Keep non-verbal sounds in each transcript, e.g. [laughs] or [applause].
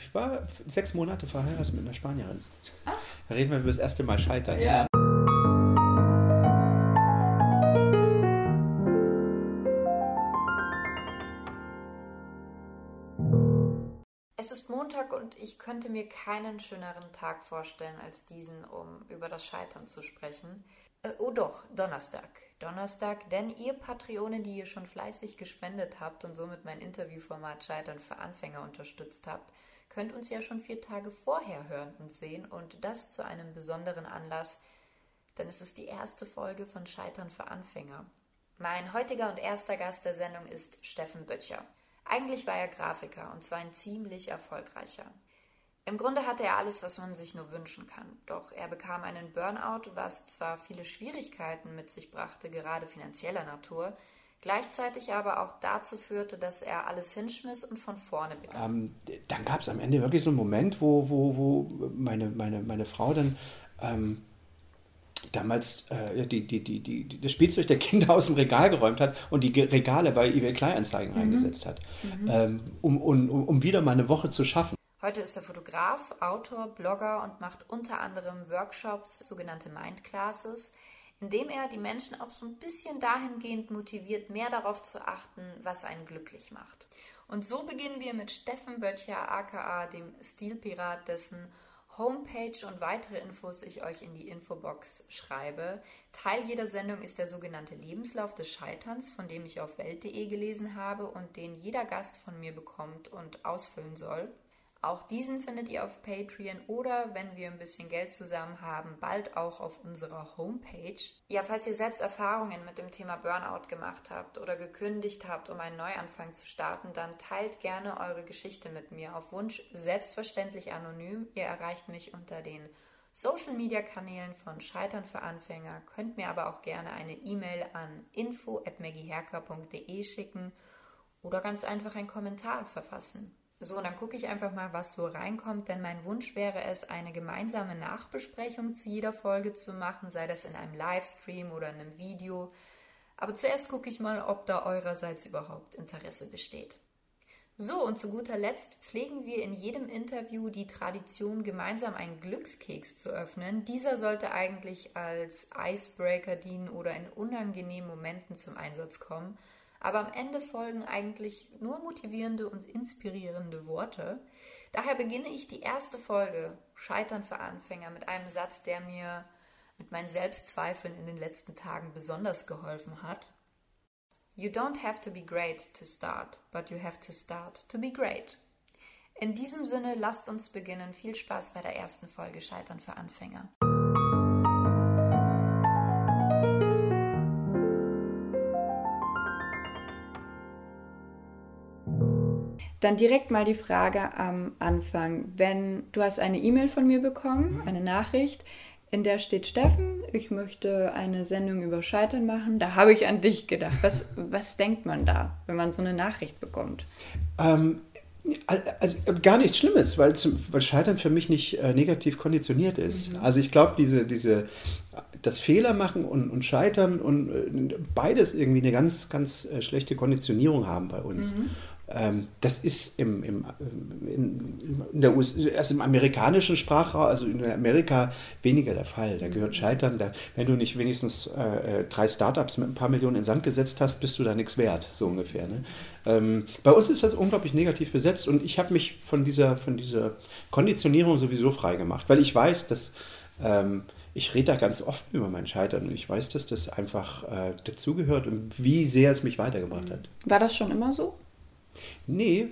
Ich war sechs Monate verheiratet mit einer Spanierin. Ach. Da reden wir über das erste Mal scheitern. Ja. Es ist Montag und ich könnte mir keinen schöneren Tag vorstellen als diesen, um über das Scheitern zu sprechen. Äh, oh doch, Donnerstag. Donnerstag, denn ihr Patreonen, die ihr schon fleißig gespendet habt und somit mein Interviewformat Scheitern für Anfänger unterstützt habt, könnt uns ja schon vier Tage vorher hören und sehen und das zu einem besonderen Anlass, denn es ist die erste Folge von Scheitern für Anfänger. Mein heutiger und erster Gast der Sendung ist Steffen Böttcher. Eigentlich war er Grafiker und zwar ein ziemlich erfolgreicher. Im Grunde hatte er alles, was man sich nur wünschen kann. Doch er bekam einen Burnout, was zwar viele Schwierigkeiten mit sich brachte, gerade finanzieller Natur, gleichzeitig aber auch dazu führte, dass er alles hinschmiss und von vorne begann. Ähm, dann gab es am Ende wirklich so einen Moment, wo, wo, wo meine, meine, meine Frau dann ähm, damals äh, die, die, die, die, das Spielzeug der Kinder aus dem Regal geräumt hat und die Regale bei eBay Kleinanzeigen mhm. eingesetzt hat, mhm. ähm, um, um, um wieder mal eine Woche zu schaffen. Heute ist er Fotograf, Autor, Blogger und macht unter anderem Workshops, sogenannte Mindclasses, indem er die Menschen auch so ein bisschen dahingehend motiviert, mehr darauf zu achten, was einen glücklich macht. Und so beginnen wir mit Steffen Böttcher, aka dem Stilpirat, dessen Homepage und weitere Infos ich euch in die Infobox schreibe. Teil jeder Sendung ist der sogenannte Lebenslauf des Scheiterns, von dem ich auf welt.de gelesen habe und den jeder Gast von mir bekommt und ausfüllen soll. Auch diesen findet ihr auf Patreon oder, wenn wir ein bisschen Geld zusammen haben, bald auch auf unserer Homepage. Ja, falls ihr selbst Erfahrungen mit dem Thema Burnout gemacht habt oder gekündigt habt, um einen Neuanfang zu starten, dann teilt gerne eure Geschichte mit mir. Auf Wunsch selbstverständlich anonym. Ihr erreicht mich unter den Social Media Kanälen von Scheitern für Anfänger, könnt mir aber auch gerne eine E-Mail an info@maggieherker.de schicken oder ganz einfach einen Kommentar verfassen. So, und dann gucke ich einfach mal, was so reinkommt, denn mein Wunsch wäre es, eine gemeinsame Nachbesprechung zu jeder Folge zu machen, sei das in einem Livestream oder in einem Video. Aber zuerst gucke ich mal, ob da eurerseits überhaupt Interesse besteht. So, und zu guter Letzt pflegen wir in jedem Interview die Tradition, gemeinsam einen Glückskeks zu öffnen. Dieser sollte eigentlich als Icebreaker dienen oder in unangenehmen Momenten zum Einsatz kommen aber am Ende folgen eigentlich nur motivierende und inspirierende Worte. Daher beginne ich die erste Folge Scheitern für Anfänger mit einem Satz, der mir mit meinen Selbstzweifeln in den letzten Tagen besonders geholfen hat. You don't have to be great to start, but you have to start to be great. In diesem Sinne, lasst uns beginnen. Viel Spaß bei der ersten Folge Scheitern für Anfänger. Dann direkt mal die Frage am Anfang. Wenn du hast eine E-Mail von mir bekommen, mhm. eine Nachricht, in der steht Steffen, ich möchte eine Sendung über Scheitern machen. Da habe ich an dich gedacht. Was, [laughs] was denkt man da, wenn man so eine Nachricht bekommt? Ähm, also, gar nichts Schlimmes, weil, weil Scheitern für mich nicht äh, negativ konditioniert ist. Mhm. Also ich glaube, diese, diese, das Fehler machen und, und Scheitern und äh, beides irgendwie eine ganz, ganz äh, schlechte Konditionierung haben bei uns. Mhm. Ähm, das ist im, im, in, in der US also im amerikanischen Sprachraum, also in Amerika, weniger der Fall. Da gehört mhm. Scheitern, da, wenn du nicht wenigstens äh, äh, drei Startups mit ein paar Millionen in Sand gesetzt hast, bist du da nichts wert, so ungefähr. Ne? Ähm, bei uns ist das unglaublich negativ besetzt und ich habe mich von dieser, von dieser Konditionierung sowieso frei gemacht, weil ich weiß, dass ähm, ich rede da ganz oft über mein Scheitern und ich weiß, dass das einfach äh, dazugehört und wie sehr es mich weitergebracht hat. War das schon immer so? Nee,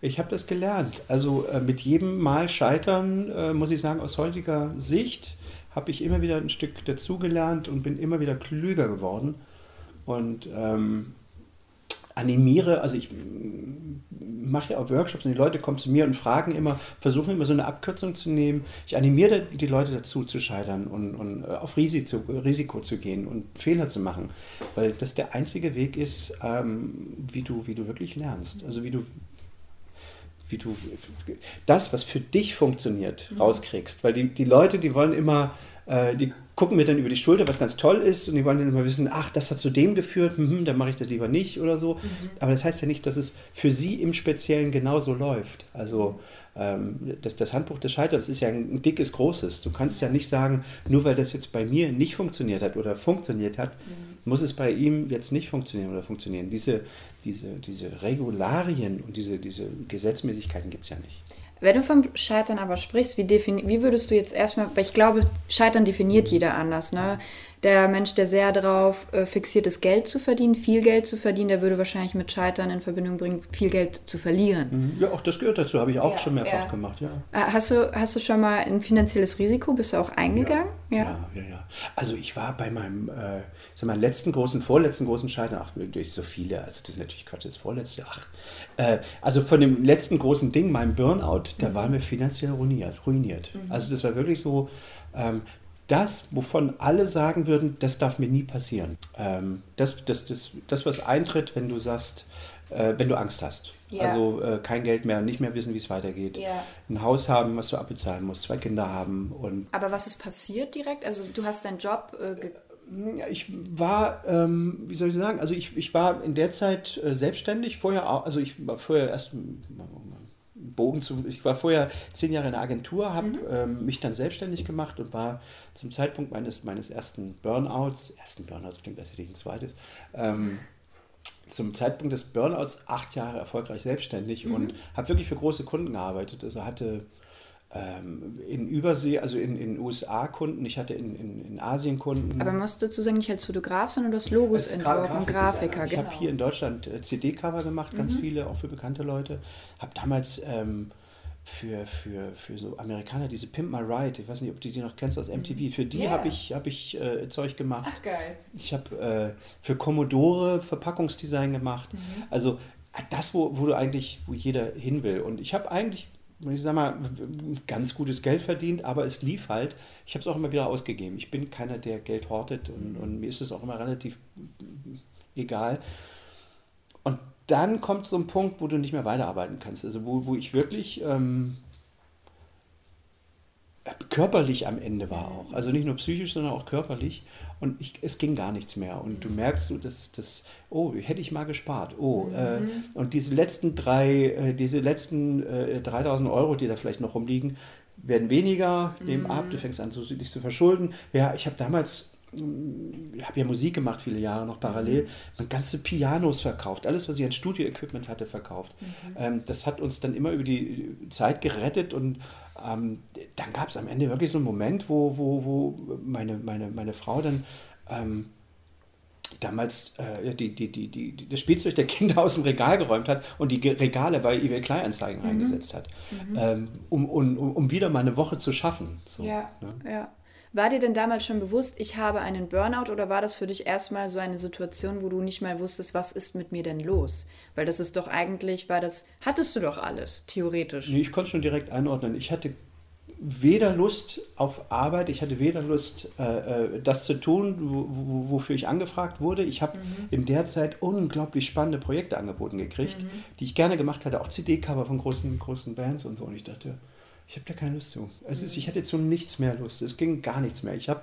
ich habe das gelernt. Also äh, mit jedem Mal Scheitern, äh, muss ich sagen, aus heutiger Sicht habe ich immer wieder ein Stück dazugelernt und bin immer wieder klüger geworden. Und ähm, animiere, also ich mache ja auch Workshops und die Leute kommen zu mir und fragen immer, versuchen immer so eine Abkürzung zu nehmen. Ich animiere die Leute dazu zu scheitern und, und äh, auf Risiko, Risiko zu gehen und Fehler zu machen, weil das der einzige Weg ist, ähm, wie, du, wie du wirklich lernst. Also wie du, wie du das, was für dich funktioniert, mhm. rauskriegst. Weil die, die Leute, die wollen immer, äh, die gucken mir dann über die Schulter, was ganz toll ist und die wollen dann immer wissen, ach, das hat zu dem geführt, hm, dann mache ich das lieber nicht oder so. Mhm. Aber das heißt ja nicht, dass es für sie im Speziellen genauso läuft. Also ähm, das, das, Handbuch des Scheiterns ist ja ein, ein, dickes, großes. Du kannst ja nicht sagen, nur weil das jetzt bei mir nicht funktioniert hat oder funktioniert hat, mhm. muss es bei ihm jetzt nicht funktionieren oder funktionieren. Diese, diese, diese Regularien und diese, diese Gesetzmäßigkeiten gibt es ja nicht. Wenn du vom Scheitern aber sprichst, wie, wie würdest du jetzt erstmal, weil ich glaube, Scheitern definiert jeder anders, ne? Der Mensch, der sehr darauf äh, fixiert ist, Geld zu verdienen, viel Geld zu verdienen, der würde wahrscheinlich mit Scheitern in Verbindung bringen, viel Geld zu verlieren. Mhm. Ja, auch das gehört dazu, habe ich auch ja, schon mehrfach ja. gemacht, ja. Äh, hast du, hast du schon mal ein finanzielles Risiko, bist du auch eingegangen? Ja, ja, ja. ja, Also ich war bei meinem, äh, sag mal, letzten großen, vorletzten großen Scheitern, ach, durch so viele, also das ist natürlich Quatsch, das vorletzte, ach. Äh, also von dem letzten großen Ding, meinem Burnout, da mhm. waren wir finanziell ruiniert. ruiniert. Mhm. Also das war wirklich so, ähm, das, wovon alle sagen würden, das darf mir nie passieren. Ähm, das, das, das, das, was eintritt, wenn du sagst, äh, wenn du Angst hast. Ja. Also äh, kein Geld mehr, nicht mehr wissen, wie es weitergeht. Ja. Ein Haus haben, was du abbezahlen musst, zwei Kinder haben. Und Aber was ist passiert direkt? Also du hast deinen Job äh, ich war, ähm, wie soll ich sagen, also ich, ich war in der Zeit äh, selbstständig, vorher auch, also ich war vorher erst Bogen zu. Ich war vorher zehn Jahre in der Agentur, habe mhm. ähm, mich dann selbstständig gemacht und war zum Zeitpunkt meines, meines ersten Burnouts, ersten Burnouts klingt, als hätte ich ein zweites, ähm, zum Zeitpunkt des Burnouts acht Jahre erfolgreich selbstständig mhm. und habe wirklich für große Kunden gearbeitet. Also hatte in Übersee, also in den USA Kunden, ich hatte in, in, in Asien Kunden. Aber musst du dazu sagen, nicht als Fotograf, sondern du hast Logos entworfen, Grafik Grafiker. Ich genau. habe hier in Deutschland äh, CD-Cover gemacht, ganz mhm. viele, auch für bekannte Leute. Habe damals ähm, für, für, für so Amerikaner diese Pimp My Ride, ich weiß nicht, ob du die noch kennst aus MTV, mhm. für die yeah. habe ich, hab ich äh, Zeug gemacht. Ach geil. Ich habe äh, für Commodore Verpackungsdesign gemacht. Mhm. Also das, wo, wo du eigentlich, wo jeder hin will. Und ich habe eigentlich ich sag mal, ganz gutes Geld verdient, aber es lief halt. Ich habe es auch immer wieder ausgegeben. Ich bin keiner, der Geld hortet und, und mir ist es auch immer relativ egal. Und dann kommt so ein Punkt, wo du nicht mehr weiterarbeiten kannst. Also wo, wo ich wirklich ähm, körperlich am Ende war auch. Also nicht nur psychisch, sondern auch körperlich. Und ich, es ging gar nichts mehr. Und du merkst so, dass das, oh, hätte ich mal gespart. Oh, mhm. äh, und diese letzten drei, äh, diese letzten äh, 3000 Euro, die da vielleicht noch rumliegen, werden weniger, nehmen mhm. ab, du fängst an, so, dich zu verschulden. Ja, ich habe damals ich habe ja Musik gemacht, viele Jahre noch parallel, man ganze Pianos verkauft, alles, was ich an Studio-Equipment hatte, verkauft. Mhm. Ähm, das hat uns dann immer über die Zeit gerettet und ähm, dann gab es am Ende wirklich so einen Moment, wo, wo, wo meine, meine, meine Frau dann ähm, damals äh, die, die, die, die, das Spielzeug der Kinder [laughs] aus dem Regal geräumt hat und die Regale bei eBay Kleinanzeigen mhm. eingesetzt hat, mhm. ähm, um, um, um wieder mal eine Woche zu schaffen. So, ja, ne? ja. War dir denn damals schon bewusst, ich habe einen Burnout oder war das für dich erstmal so eine Situation, wo du nicht mal wusstest, was ist mit mir denn los? Weil das ist doch eigentlich, war das, hattest du doch alles, theoretisch. Nee, ich konnte schon direkt einordnen. Ich hatte weder Lust auf Arbeit, ich hatte weder Lust, äh, äh das zu tun, wofür ich angefragt wurde. Ich habe mhm. in der Zeit unglaublich spannende Projekte angeboten gekriegt, mhm. die ich gerne gemacht hatte, auch CD-Cover von großen, großen Bands und so. Und ich dachte, ich habe da keine Lust zu. Ist, ich hatte zu nichts mehr Lust. Es ging gar nichts mehr. Ich habe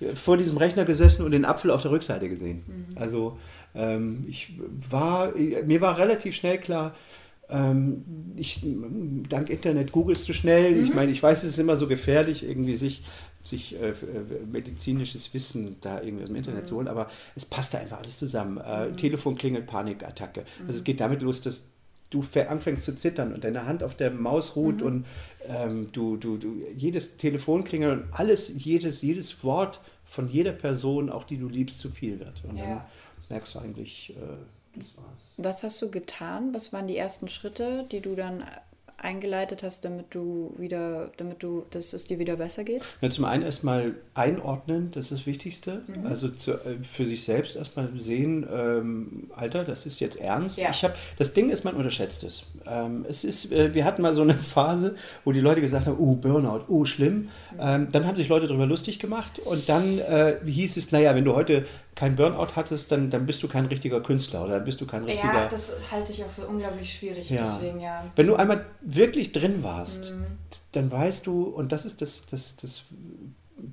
äh, vor diesem Rechner gesessen und den Apfel auf der Rückseite gesehen. Mhm. Also ähm, ich war, mir war relativ schnell klar, ähm, ich, dank Internet googelst du schnell. Mhm. Ich meine, ich weiß, es ist immer so gefährlich, irgendwie sich, sich äh, äh medizinisches Wissen da irgendwie aus dem Internet mhm. zu holen, aber es passt da einfach alles zusammen. Äh, mhm. Telefon klingelt, Panikattacke. Also es mhm. geht damit los, dass du anfängst zu zittern und deine Hand auf der Maus ruht mhm. und ähm, du, du, du, jedes Telefon klingelt und alles, jedes, jedes Wort von jeder Person, auch die du liebst, zu viel wird. Und ja. dann merkst du eigentlich, äh, das war's. Was hast du getan? Was waren die ersten Schritte, die du dann eingeleitet hast, damit du wieder, damit du, dass es dir wieder besser geht? Ja, zum einen erstmal einordnen, das ist das Wichtigste. Mhm. Also zu, äh, für sich selbst erstmal sehen, ähm, Alter, das ist jetzt ernst. Ja. Ich habe, das Ding ist, man unterschätzt es. Ähm, es ist, äh, wir hatten mal so eine [laughs] Phase, wo die Leute gesagt haben, oh, Burnout, oh, schlimm. Mhm. Ähm, dann haben sich Leute darüber lustig gemacht und dann äh, hieß es, naja, wenn du heute kein Burnout hattest, dann, dann bist du kein richtiger Künstler oder dann bist du kein richtiger. Ja, das halte ich auch für unglaublich schwierig. Ja. Deswegen, ja. Wenn du einmal wirklich drin warst, mhm. dann weißt du, und das ist das, das, das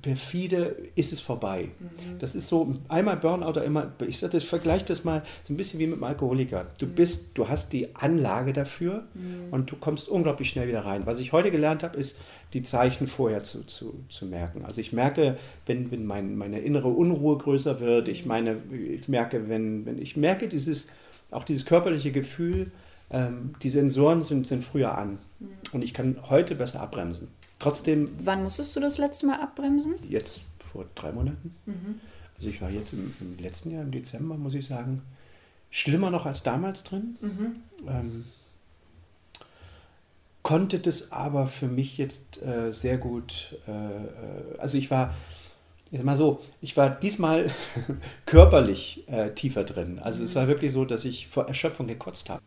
perfide, ist es vorbei. Mhm. Das ist so, einmal Burnout oder immer, ich sage, vergleiche das mal so ein bisschen wie mit einem Alkoholiker. Du mhm. bist, du hast die Anlage dafür mhm. und du kommst unglaublich schnell wieder rein. Was ich heute gelernt habe, ist, die Zeichen vorher zu, zu, zu merken. Also ich merke, wenn, wenn mein, meine innere Unruhe größer wird, ich mhm. meine, ich merke, wenn, wenn ich merke dieses, auch dieses körperliche Gefühl, ähm, die Sensoren sind, sind früher an. Mhm. Und ich kann heute besser abbremsen. Trotzdem. Wann musstest du das letzte Mal abbremsen? Jetzt vor drei Monaten. Mhm. Also ich war jetzt im, im, letzten Jahr, im Dezember, muss ich sagen, schlimmer noch als damals drin. Mhm. Ähm, konnte das aber für mich jetzt äh, sehr gut. Äh, äh also ich war, ich sag mal so, ich war diesmal [laughs] körperlich äh, tiefer drin. Also mhm. es war wirklich so, dass ich vor Erschöpfung gekotzt habe.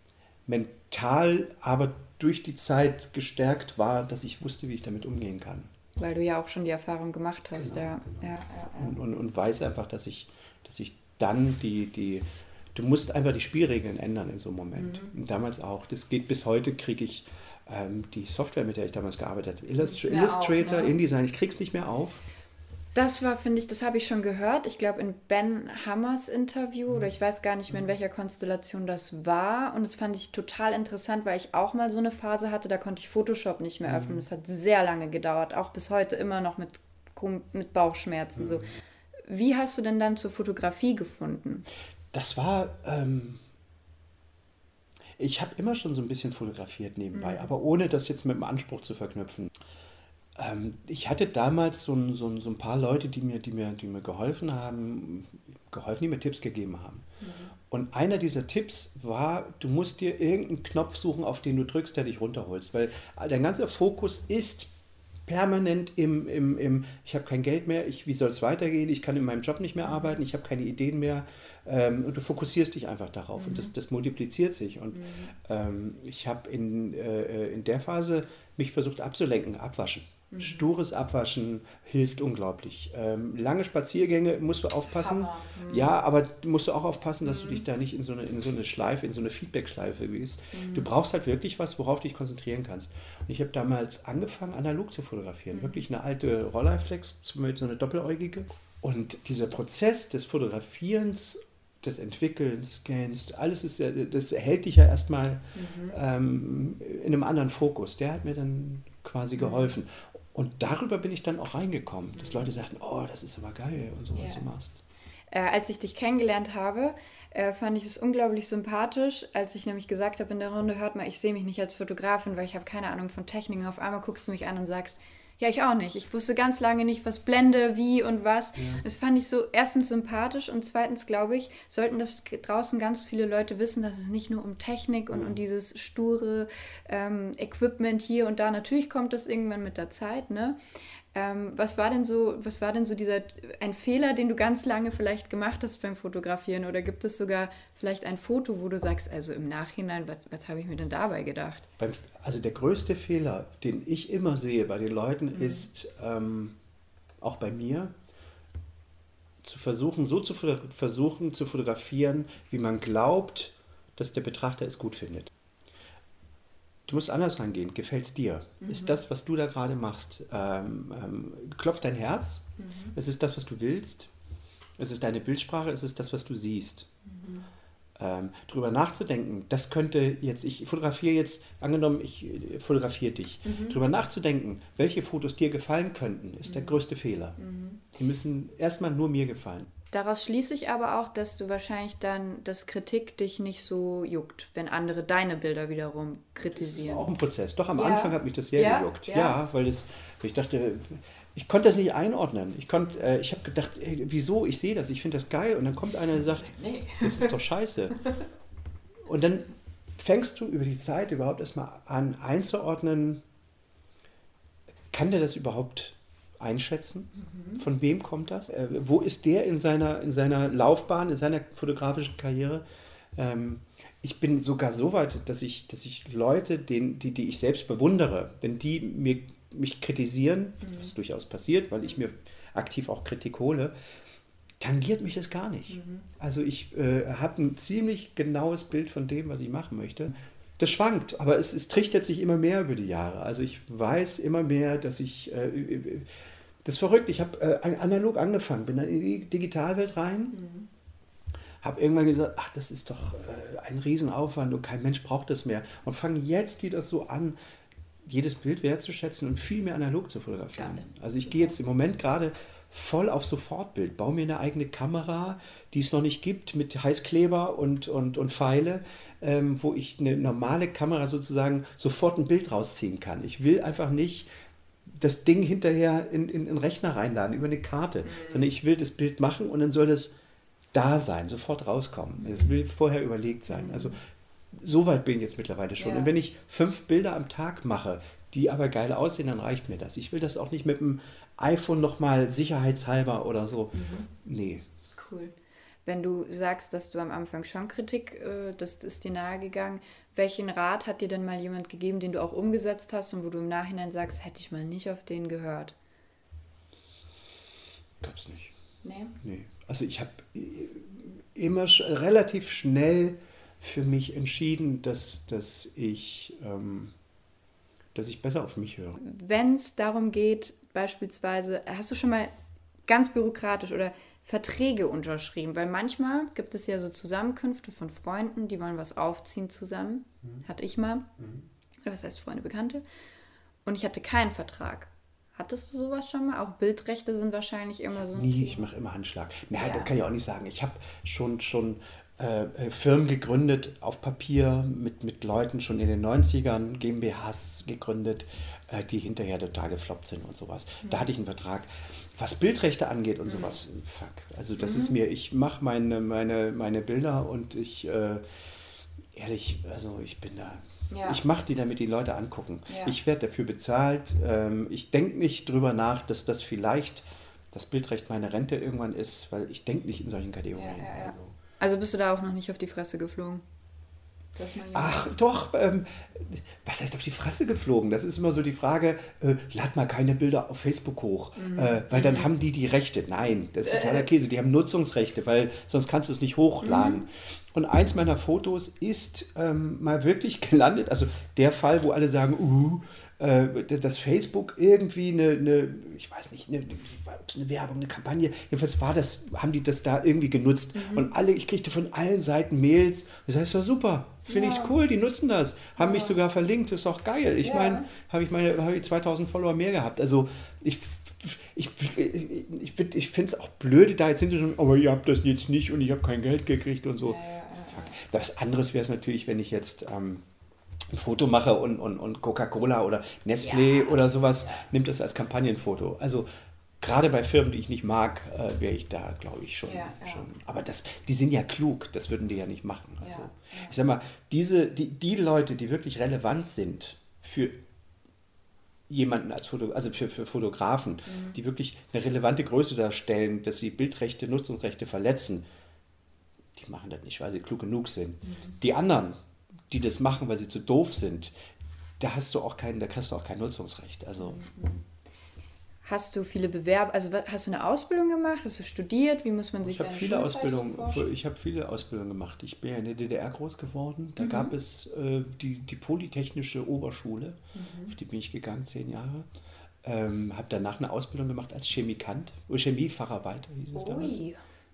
Mental aber durch die Zeit gestärkt war, dass ich wusste, wie ich damit umgehen kann. Weil du ja auch schon die Erfahrung gemacht hast, genau. ja. ja, ja, ja. Und, und, und, weiß einfach, dass ich, dass ich dann die, die, du musst einfach die Spielregeln ändern in so einem Moment. Mhm. Und damals auch. Das geht bis heute, kriege ich ähm, die Software, mit der ich damals gearbeitet habe, Illust Illustrator, auf, ne? InDesign, ich krieg's nicht mehr auf. Das war, finde ich, das habe ich schon gehört. Ich glaube, in Ben Hammers Interview oder ich weiß gar nicht mehr, in welcher Konstellation das war. Und das fand ich total interessant, weil ich auch mal so eine Phase hatte, da konnte ich Photoshop nicht mehr öffnen. Mhm. Das hat sehr lange gedauert, auch bis heute immer noch mit, mit Bauchschmerzen. So. Wie hast du denn dann zur Fotografie gefunden? Das war. Ähm ich habe immer schon so ein bisschen fotografiert nebenbei, mhm. aber ohne das jetzt mit dem Anspruch zu verknüpfen. Ähm, ich hatte damals so ein, so, ein, so ein paar Leute, die mir, die, mir, die mir geholfen haben, geholfen, die mir Tipps gegeben haben. Mhm. Und einer dieser Tipps war, du musst dir irgendeinen Knopf suchen, auf den du drückst, der dich runterholst. Weil dein ganzer Fokus ist permanent im, im, im ich habe kein Geld mehr, ich, wie soll es weitergehen, ich kann in meinem Job nicht mehr arbeiten, ich habe keine Ideen mehr. Ähm, und du fokussierst dich einfach darauf mhm. und das, mhm. das multipliziert sich. Und mhm. ähm, ich habe in, äh, in der Phase mich versucht abzulenken, abwaschen. Mhm. Stures Abwaschen hilft unglaublich. Ähm, lange Spaziergänge musst du aufpassen. Mhm. Ja, aber musst du auch aufpassen, dass mhm. du dich da nicht in so eine, in so eine Schleife, in so eine Feedback-Schleife gehst. Mhm. Du brauchst halt wirklich was, worauf du dich konzentrieren kannst. Und ich habe damals angefangen, analog zu fotografieren. Mhm. Wirklich eine alte Rolleiflex, so eine doppeläugige. Und dieser Prozess des Fotografierens des Entwickelns, Scans, alles ist ja, das hält dich ja erstmal mhm. ähm, in einem anderen Fokus. Der hat mir dann quasi geholfen. Und darüber bin ich dann auch reingekommen, dass Leute sagten, oh, das ist aber geil und so, was ja. du machst. Äh, als ich dich kennengelernt habe, äh, fand ich es unglaublich sympathisch, als ich nämlich gesagt habe in der Runde, hört mal, ich sehe mich nicht als Fotografin, weil ich habe keine Ahnung von Technik. Und auf einmal guckst du mich an und sagst, ja, ich auch nicht. Ich wusste ganz lange nicht, was Blende, wie und was. Ja. Das fand ich so erstens sympathisch und zweitens glaube ich, sollten das draußen ganz viele Leute wissen, dass es nicht nur um Technik und, mhm. und dieses sture ähm, Equipment hier und da, natürlich kommt das irgendwann mit der Zeit, ne? Ähm, was war denn so, was war denn so dieser ein Fehler, den du ganz lange vielleicht gemacht hast beim Fotografieren? Oder gibt es sogar vielleicht ein Foto, wo du sagst, also im Nachhinein, was, was habe ich mir denn dabei gedacht? Also der größte Fehler, den ich immer sehe bei den Leuten, mhm. ist ähm, auch bei mir, zu versuchen, so zu versuchen zu fotografieren, wie man glaubt, dass der Betrachter es gut findet. Du musst anders rangehen. Gefällt es dir? Mhm. Ist das, was du da gerade machst, ähm, ähm, klopft dein Herz? Mhm. Ist es das, was du willst? Ist es deine Bildsprache? Ist es das, was du siehst? Mhm. Ähm, drüber nachzudenken, das könnte jetzt, ich fotografiere jetzt, angenommen, ich äh, fotografiere dich, mhm. drüber nachzudenken, welche Fotos dir gefallen könnten, ist der mhm. größte Fehler. Mhm. Sie müssen erstmal nur mir gefallen. Daraus schließe ich aber auch, dass du wahrscheinlich dann, dass Kritik dich nicht so juckt, wenn andere deine Bilder wiederum kritisieren. Das ist auch ein Prozess. Doch am ja. Anfang hat mich das sehr ja? gejuckt. Ja. ja, weil das, ich dachte, ich konnte das nicht einordnen. Ich, konnt, äh, ich habe gedacht, ey, wieso? Ich sehe das, ich finde das geil. Und dann kommt einer und sagt, nee. das ist doch scheiße. [laughs] Und dann fängst du über die Zeit überhaupt erstmal an einzuordnen, kann der das überhaupt einschätzen? Mhm. Von wem kommt das? Äh, wo ist der in seiner, in seiner Laufbahn, in seiner fotografischen Karriere? Ähm, ich bin sogar so weit, dass ich, dass ich Leute, den, die, die ich selbst bewundere, wenn die mir, mich kritisieren, mhm. was durchaus passiert, weil ich mir aktiv auch Kritik hole, tangiert mich das gar nicht. Mhm. Also ich äh, habe ein ziemlich genaues Bild von dem, was ich machen möchte. Das schwankt, aber es, es trichtert sich immer mehr über die Jahre. Also ich weiß immer mehr, dass ich... Äh, Das ist verrückt. Ich habe äh, analog angefangen, bin dann in die Digitalwelt rein. Mhm. Habe irgendwann gesagt, ach, das ist doch äh, ein Riesenaufwand und kein Mensch braucht das mehr. Und fange jetzt wieder so an, jedes Bild wertzuschätzen und viel mehr analog zu fotografieren. Also ich gehe jetzt im Moment gerade voll auf Sofortbild, baue mir eine eigene Kamera, die es noch nicht gibt, mit Heißkleber und, und, und Pfeile, ähm, wo ich eine normale Kamera sozusagen sofort ein Bild rausziehen kann. Ich will einfach nicht das Ding hinterher in, in, in den Rechner reinladen über eine Karte, mhm. sondern ich will das Bild machen und dann soll es da sein, sofort rauskommen. Es will vorher überlegt sein. Also so weit bin ich jetzt mittlerweile schon. Ja. Und wenn ich fünf Bilder am Tag mache, die aber geil aussehen, dann reicht mir das. Ich will das auch nicht mit dem iPhone nochmal sicherheitshalber oder so. Mhm. Nee. Cool. Wenn du sagst, dass du am Anfang schon Kritik, äh, das ist dir nahegegangen, welchen Rat hat dir denn mal jemand gegeben, den du auch umgesetzt hast und wo du im Nachhinein sagst, hätte ich mal nicht auf den gehört? Gab's nicht. Nee? Nee. Also ich habe immer sch relativ schnell für mich entschieden, dass, dass, ich, ähm, dass ich besser auf mich höre. Wenn es darum geht, beispielsweise, hast du schon mal ganz bürokratisch oder Verträge unterschrieben? Weil manchmal gibt es ja so Zusammenkünfte von Freunden, die wollen was aufziehen zusammen. Mhm. Hatte ich mal. Mhm. Oder was heißt Freunde, Bekannte. Und ich hatte keinen Vertrag. Hattest du sowas schon mal? Auch Bildrechte sind wahrscheinlich immer so. Nie, ich mache immer Handschlag. Na, ja. das kann ich auch nicht sagen. Ich habe schon, schon äh, äh, Firmen gegründet auf Papier mit, mit Leuten schon in den 90ern, GmbHs gegründet, äh, die hinterher total gefloppt sind und sowas. Mhm. Da hatte ich einen Vertrag. Was Bildrechte angeht und mhm. sowas, fuck. Also das mhm. ist mir, ich mache meine, meine, meine Bilder und ich, äh, ehrlich, also ich bin da ja. Ich mache die, damit die Leute angucken. Ja. Ich werde dafür bezahlt. Ähm, ich denke nicht drüber nach, dass das vielleicht das Bildrecht meine Rente irgendwann ist, weil ich denke nicht in solchen Kategorien. Ja, also. Also bist du da auch noch nicht auf die Fresse geflogen? Ach doch, ähm, was heißt auf die Fresse geflogen? Das ist immer so die Frage, äh, lad mal keine Bilder auf Facebook hoch, mhm. äh, weil dann mhm. haben die die Rechte. Nein, das ist totaler äh. Käse, die haben Nutzungsrechte, weil sonst kannst du es nicht hochladen. Mhm. Und eins meiner Fotos ist ähm, mal wirklich gelandet, also der Fall, wo alle sagen, uh, äh, dass Facebook irgendwie eine, eine ich weiß nicht, eine, eine, Werbung, eine Kampagne, jedenfalls war das, haben die das da irgendwie genutzt. Mhm. Und alle, ich kriegte von allen Seiten Mails, das heißt ja super, finde ja. ich cool, die nutzen das, haben ja. mich sogar verlinkt, ist auch geil. Ich ja. meine, habe ich meine, habe ich 2000 Follower mehr gehabt. Also ich, ich, ich, ich, ich finde es auch blöd, da jetzt hinzuschauen, aber ihr habt das jetzt nicht und ich habe kein Geld gekriegt und so. Fuck. Was anderes wäre es natürlich, wenn ich jetzt ähm, ein Foto mache und, und, und Coca-Cola oder Nestlé ja. oder sowas nimmt das als Kampagnenfoto. Also gerade bei Firmen, die ich nicht mag, äh, wäre ich da, glaube ich, schon, ja, ja. schon. Aber das, die sind ja klug, das würden die ja nicht machen. Also, ja, Ich sag mal, diese, die, die Leute, die wirklich relevant sind für jemanden als Foto, also für, für Fotografen, mhm. die wirklich eine relevante Größe darstellen, dass sie Bildrechte, Nutzungsrechte verletzen, die machen das nicht, weil sie klug genug sind. Mhm. Die anderen, die das machen, weil sie zu doof sind, da hast du auch kein, da hast du auch kein Nutzungsrecht. Also Hast du viele Bewerber, also hast du eine Ausbildung gemacht? Hast du studiert? Wie muss man sich ich habe viele Ausbildungen, Ich habe viele Ausbildungen gemacht. Ich bin ja in der DDR groß geworden. Da mhm. gab es äh, die, die Polytechnische Oberschule, mhm. auf die bin ich gegangen, zehn Jahre. Ähm, habe danach eine Ausbildung gemacht als Chemikant, oder Chemiefacharbeiter hieß es Ui. damals.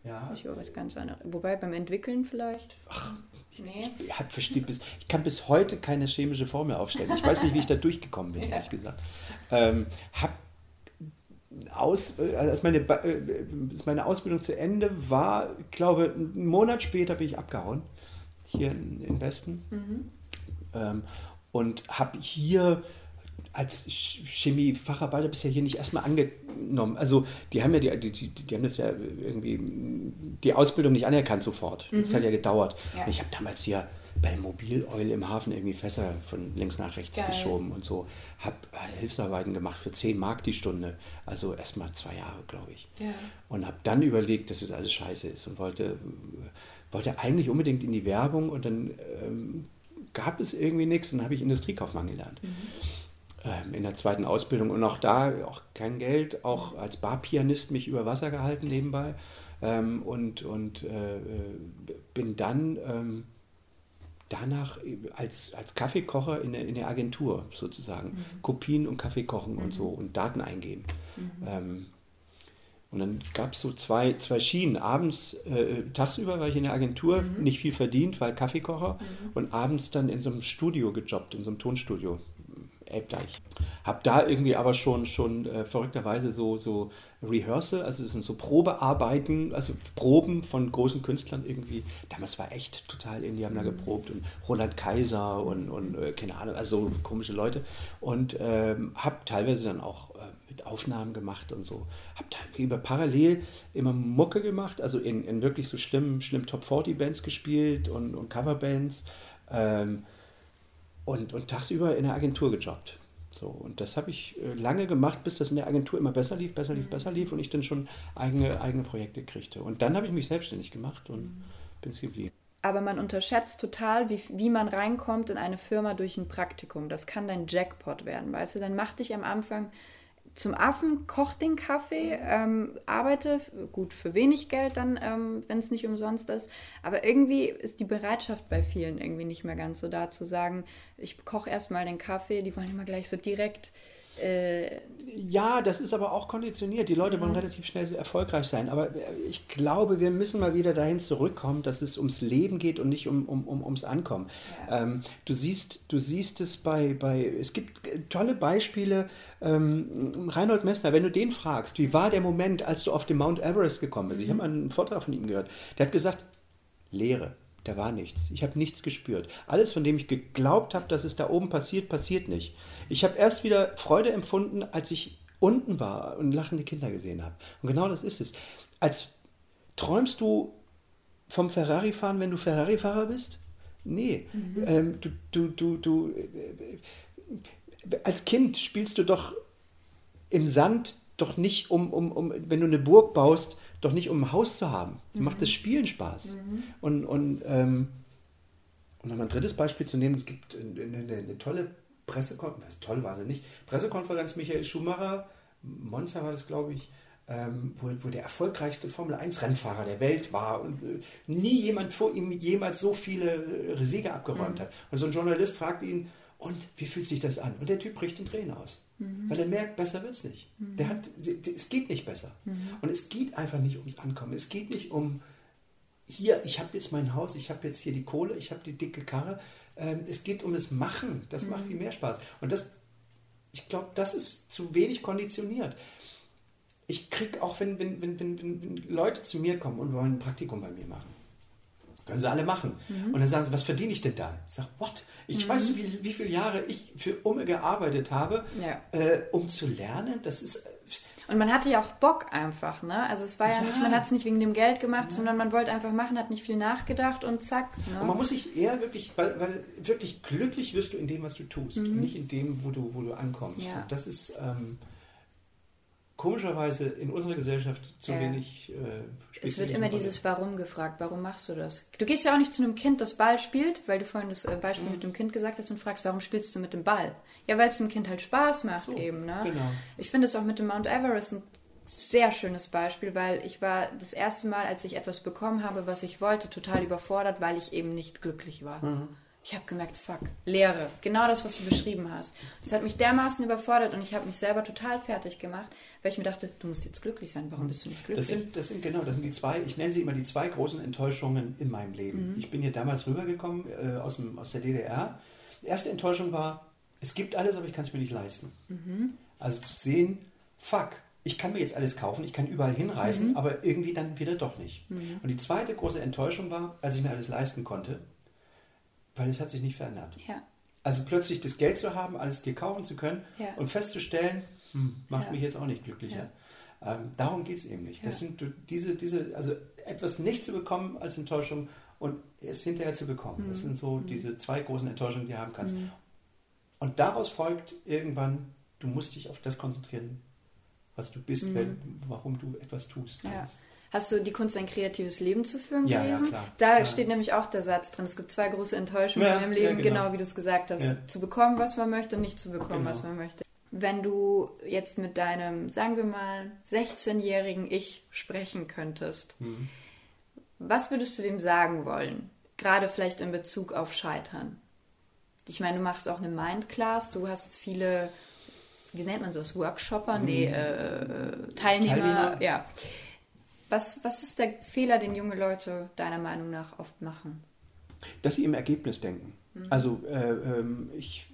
Ja. Ich was ganz anderes. Wobei beim Entwickeln vielleicht. Ach, Nee. Ich, ich, bis, ich kann bis heute keine chemische Formel aufstellen. Ich weiß nicht, wie ich da durchgekommen bin, [laughs] ja. ehrlich gesagt. Ähm, hab aus, äh, als, meine, äh, als meine Ausbildung zu Ende war, ich glaube, einen Monat später bin ich abgehauen, hier im Westen. Mhm. Ähm, und habe hier als Chemiefacharbeiter bisher hier nicht erstmal angenommen. Also die haben ja die, die, die, haben das ja irgendwie die Ausbildung nicht anerkannt sofort. Mhm. Das hat ja gedauert. Ja. ich habe damals hier bei Mobil Oil im Hafen irgendwie Fässer von links nach rechts Geil. geschoben und so. Habe äh, Hilfsarbeiten gemacht für 10 Mark die Stunde. Also erstmal zwei Jahre, glaube ich. Ja. Und habe dann überlegt, dass es das alles scheiße ist und wollte, wollte eigentlich unbedingt in die Werbung und dann ähm, gab es irgendwie nichts und habe ich Industriekaufmann gelernt. Mhm in der zweiten Ausbildung und auch da auch kein Geld, auch als Barpianist mich über Wasser gehalten nebenbei ähm, und, und äh, bin dann ähm, danach als, als Kaffeekocher in der, in der Agentur sozusagen mhm. Kopien und Kaffee kochen mhm. und so und Daten eingeben. Mhm. Ähm, und dann gab es so zwei, zwei Schienen. Abends, äh, tagsüber war ich in der Agentur, mhm. nicht viel verdient, weil Kaffeekocher. Mhm. Und abends dann in so einem Studio gejobbt, in so einem Tonstudio. Elbdeich. Hab da irgendwie aber schon, schon äh, verrückterweise so, so Rehearsal, also es sind so Probearbeiten, also Proben von großen Künstlern irgendwie. Damals war echt total in, die haben da mhm. geprobt und Roland Kaiser und, und äh, keine Ahnung, also so komische Leute. Und ähm, habe teilweise dann auch äh, mit Aufnahmen gemacht und so. Habe da über parallel immer Mucke gemacht, also in, in wirklich so schlimmen, schlimm Top 40 Bands gespielt und, und Coverbands. Ähm, und, und tagsüber in der Agentur gejobbt. So, und das habe ich äh, lange gemacht, bis das in der Agentur immer besser lief, besser lief, besser lief und ich dann schon eigene, eigene Projekte kriegte. Und dann habe ich mich selbstständig gemacht und mhm. bin es geblieben. Aber man unterschätzt total, wie, wie man reinkommt in eine Firma durch ein Praktikum. Das kann dein Jackpot werden, weißt du? Dann mach dich am Anfang zum Affen, koch den Kaffee, ähm, arbeite gut für wenig Geld dann, ähm, wenn es nicht umsonst ist. Aber irgendwie ist die Bereitschaft bei vielen irgendwie nicht mehr ganz so da zu sagen, ich koche erstmal den Kaffee, die wollen immer gleich so direkt äh, ja, das ist aber auch konditioniert. Die Leute wollen mhm. relativ schnell erfolgreich sein. Aber äh, ich glaube, wir müssen mal wieder dahin zurückkommen, dass es ums Leben geht und nicht um, um, um, ums Ankommen. Ja. Ähm, du, siehst, du siehst es bei, bei, es gibt tolle Beispiele. Ähm, Reinhold Messner, wenn du den fragst, wie war der Moment, als du auf den Mount Everest gekommen bist? Ich habe mhm. mal einen Vortrag von ihm gehört. Der hat gesagt, Lehre. Da war nichts. Ich habe nichts gespürt. Alles, von dem ich geglaubt habe, dass es da oben passiert, passiert nicht. Ich habe erst wieder Freude empfunden, als ich unten war und lachende Kinder gesehen habe. Und genau das ist es. Als träumst du vom Ferrari fahren, wenn du Ferrari-Fahrer bist? Nee. Mhm. Ähm, du, du, du, du, äh, als Kind spielst du doch im Sand doch nicht um, um, um, wenn du eine Burg baust, doch nicht um ein Haus zu haben. Mhm. Macht das Spielen Spaß. Mhm. Und, und, ähm, und noch ein drittes Beispiel zu nehmen, es gibt eine, eine, eine tolle Pressekonferenz, toll war sie nicht, Pressekonferenz Michael Schumacher, Monza war das, glaube ich, ähm, wo, wo, der erfolgreichste Formel-1-Rennfahrer der Welt war und äh, nie jemand vor ihm jemals so viele äh, Siege abgeräumt mhm. hat. Und so ein Journalist fragt ihn, und wie fühlt sich das an? Und der Typ bricht in Tränen aus. Mhm. Weil er merkt, besser wird es nicht. Mhm. Der hat, es geht nicht besser. Mhm. Und es geht einfach nicht ums Ankommen. Es geht nicht um, hier, ich habe jetzt mein Haus, ich habe jetzt hier die Kohle, ich habe die dicke Karre. Ähm, es geht um das Machen. Das macht mhm. viel mehr Spaß. Und das, ich glaube, das ist zu wenig konditioniert. Ich kriege auch, wenn, wenn, wenn, wenn, wenn Leute zu mir kommen und wollen ein Praktikum bei mir machen, können sie alle machen. Mhm. Und dann sagen sie, was verdiene ich denn da? Ich sage, what? Ich mhm. weiß, wie, wie viele Jahre ich für Umme gearbeitet habe, ja. äh, um zu lernen. Das ist. Äh, und man hatte ja auch Bock einfach, ne? Also es war ja, ja. nicht, man hat es nicht wegen dem Geld gemacht, ja. sondern man wollte einfach machen, hat nicht viel nachgedacht und zack. Ne? Und man muss sich eher wirklich, weil, weil, wirklich glücklich wirst du in dem, was du tust, mhm. nicht in dem, wo du, wo du ankommst. Ja. das ist. Ähm, komischerweise in unserer Gesellschaft zu ja. wenig. Äh, es wird immer dieses Warum gefragt. Warum machst du das? Du gehst ja auch nicht zu einem Kind, das Ball spielt, weil du vorhin das äh, Beispiel mhm. mit dem Kind gesagt hast und fragst, warum spielst du mit dem Ball? Ja, weil es dem Kind halt Spaß macht so, eben. Ne? Genau. Ich finde es auch mit dem Mount Everest ein sehr schönes Beispiel, weil ich war das erste Mal, als ich etwas bekommen habe, was ich wollte, total überfordert, weil ich eben nicht glücklich war. Mhm ich habe gemerkt, fuck, Leere. Genau das, was du beschrieben hast. Das hat mich dermaßen überfordert und ich habe mich selber total fertig gemacht, weil ich mir dachte, du musst jetzt glücklich sein. Warum bist du nicht glücklich? Das sind, das sind genau, das sind die zwei, ich nenne sie immer die zwei großen Enttäuschungen in meinem Leben. Mhm. Ich bin hier damals rübergekommen äh, aus, dem, aus der DDR. Die erste Enttäuschung war, es gibt alles, aber ich kann es mir nicht leisten. Mhm. Also zu sehen, fuck, ich kann mir jetzt alles kaufen, ich kann überall hinreisen, mhm. aber irgendwie dann wieder doch nicht. Mhm. Und die zweite große Enttäuschung war, als ich mir alles leisten konnte, weil es hat sich nicht verändert. Ja. Also plötzlich das Geld zu haben, alles dir kaufen zu können ja. und festzustellen, hm, macht mich jetzt auch nicht glücklicher. Ähm, darum geht es eben nicht. Das sind diese, diese, also etwas nicht zu bekommen als Enttäuschung und es hinterher zu bekommen. Mhm. Das sind so mhm. diese zwei großen Enttäuschungen, die du haben kannst. Mhm. Und daraus folgt irgendwann, du musst dich auf das konzentrieren, was du bist, mhm. wenn, warum du etwas tust. Ja. Hast du die Kunst, ein kreatives Leben zu führen ja, gelesen? Ja, klar. Da ja. steht nämlich auch der Satz drin. Es gibt zwei große Enttäuschungen ja, im Leben, genau. genau. wie du es gesagt hast. Zu bekommen, was man möchte und nicht zu bekommen, genau. was man möchte. Wenn du jetzt mit deinem, sagen wir mal, 16-jährigen Ich sprechen könntest, mhm. was würdest du dem sagen wollen? gerade vielleicht in Bezug auf Scheitern. Ich meine, du machst auch eine Mindclass, du hast viele, wie nennt man sowas, Workshopper? Nee, äh, Teilnehmer, Teilnehmer, ja. Was, was ist der Fehler, den junge Leute deiner Meinung nach oft machen? Dass sie im Ergebnis denken. Also äh, ähm, ich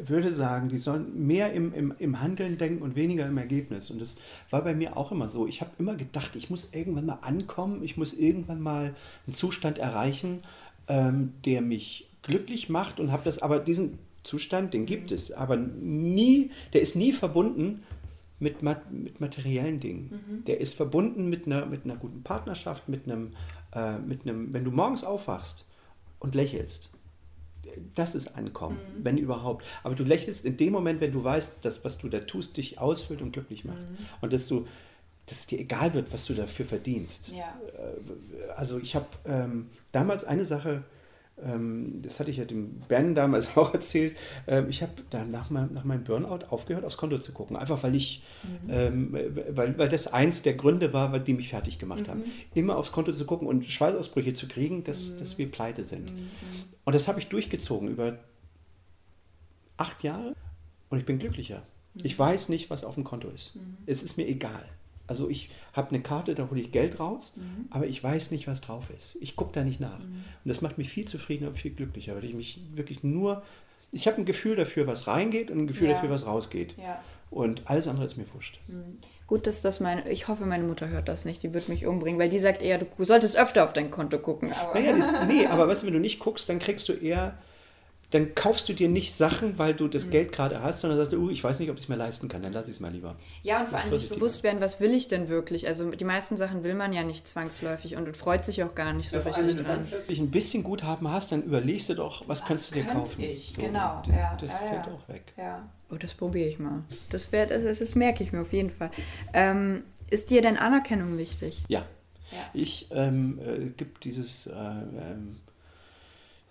würde sagen, die sollen mehr im, im, im Handeln denken und weniger im Ergebnis. Und das war bei mir auch immer so. Ich habe immer gedacht, ich muss irgendwann mal ankommen, ich muss irgendwann mal einen Zustand erreichen, ähm, der mich glücklich macht und habe das, aber diesen Zustand, den gibt es, aber nie, der ist nie verbunden mit, mit materiellen Dingen. Mhm. Der ist verbunden mit einer, mit einer guten Partnerschaft, mit einem, äh, mit einem, wenn du morgens aufwachst und lächelst, das ist Ankommen, mhm. wenn überhaupt. Aber du lächelst in dem Moment, wenn du weißt, dass was du da tust, dich ausfüllt und glücklich macht. Mhm. Und dass du, dass es dir egal wird, was du dafür verdienst. Ja. Äh, also ich habe ähm, damals eine Sache das hatte ich ja dem Ben damals [laughs] auch erzählt, ähm, ich habe dann nach, mein, nach meinem Burnout aufgehört, aufs Konto zu gucken. Einfach weil ich, mhm. ähm, weil, weil das eins der Gründe war, die mich fertig gemacht mhm. haben. Immer aufs Konto zu gucken und Schweißausbrüche zu kriegen, dass, mhm. dass wir pleite sind. Mhm. Und das habe ich durchgezogen über acht Jahre und ich bin glücklicher. Ich mhm. weiß nicht, was auf dem Konto ist. Mhm. Es ist mir egal. Also ich habe eine Karte, da hole ich Geld raus, mhm. aber ich weiß nicht, was drauf ist. Ich gucke da nicht nach. Mhm. Und das macht mich viel zufriedener und viel glücklicher, weil ich mich wirklich nur, ich habe ein Gefühl dafür, was reingeht und ein Gefühl ja. dafür, was rausgeht. Ja. Und alles andere ist mir wurscht. Mhm. Gut, dass das meine, ich hoffe, meine Mutter hört das nicht, die wird mich umbringen, weil die sagt eher, du solltest öfter auf dein Konto gucken. Aber naja, das, nee, [laughs] aber weißt du, wenn du nicht guckst, dann kriegst du eher dann kaufst du dir nicht Sachen, weil du das mhm. Geld gerade hast, sondern sagst du, uh, ich weiß nicht, ob ich es mir leisten kann, dann lasse ich es mal lieber. Ja, und vor allem sich bewusst werden, was will ich denn wirklich? Also die meisten Sachen will man ja nicht zwangsläufig und freut sich auch gar nicht so ja, richtig allem, dran. Wenn du plötzlich ein bisschen Guthaben hast, dann überlegst du doch, was, was kannst du dir kaufen? Ich? So, genau, ja. Das ja, fällt ja. auch weg. Ja. Oh, das probiere ich mal. Das, wär, das, das, merke ich mir auf jeden Fall. Ähm, ist dir denn Anerkennung wichtig? Ja. ja. Ich ähm, äh, gibt dieses äh, ähm,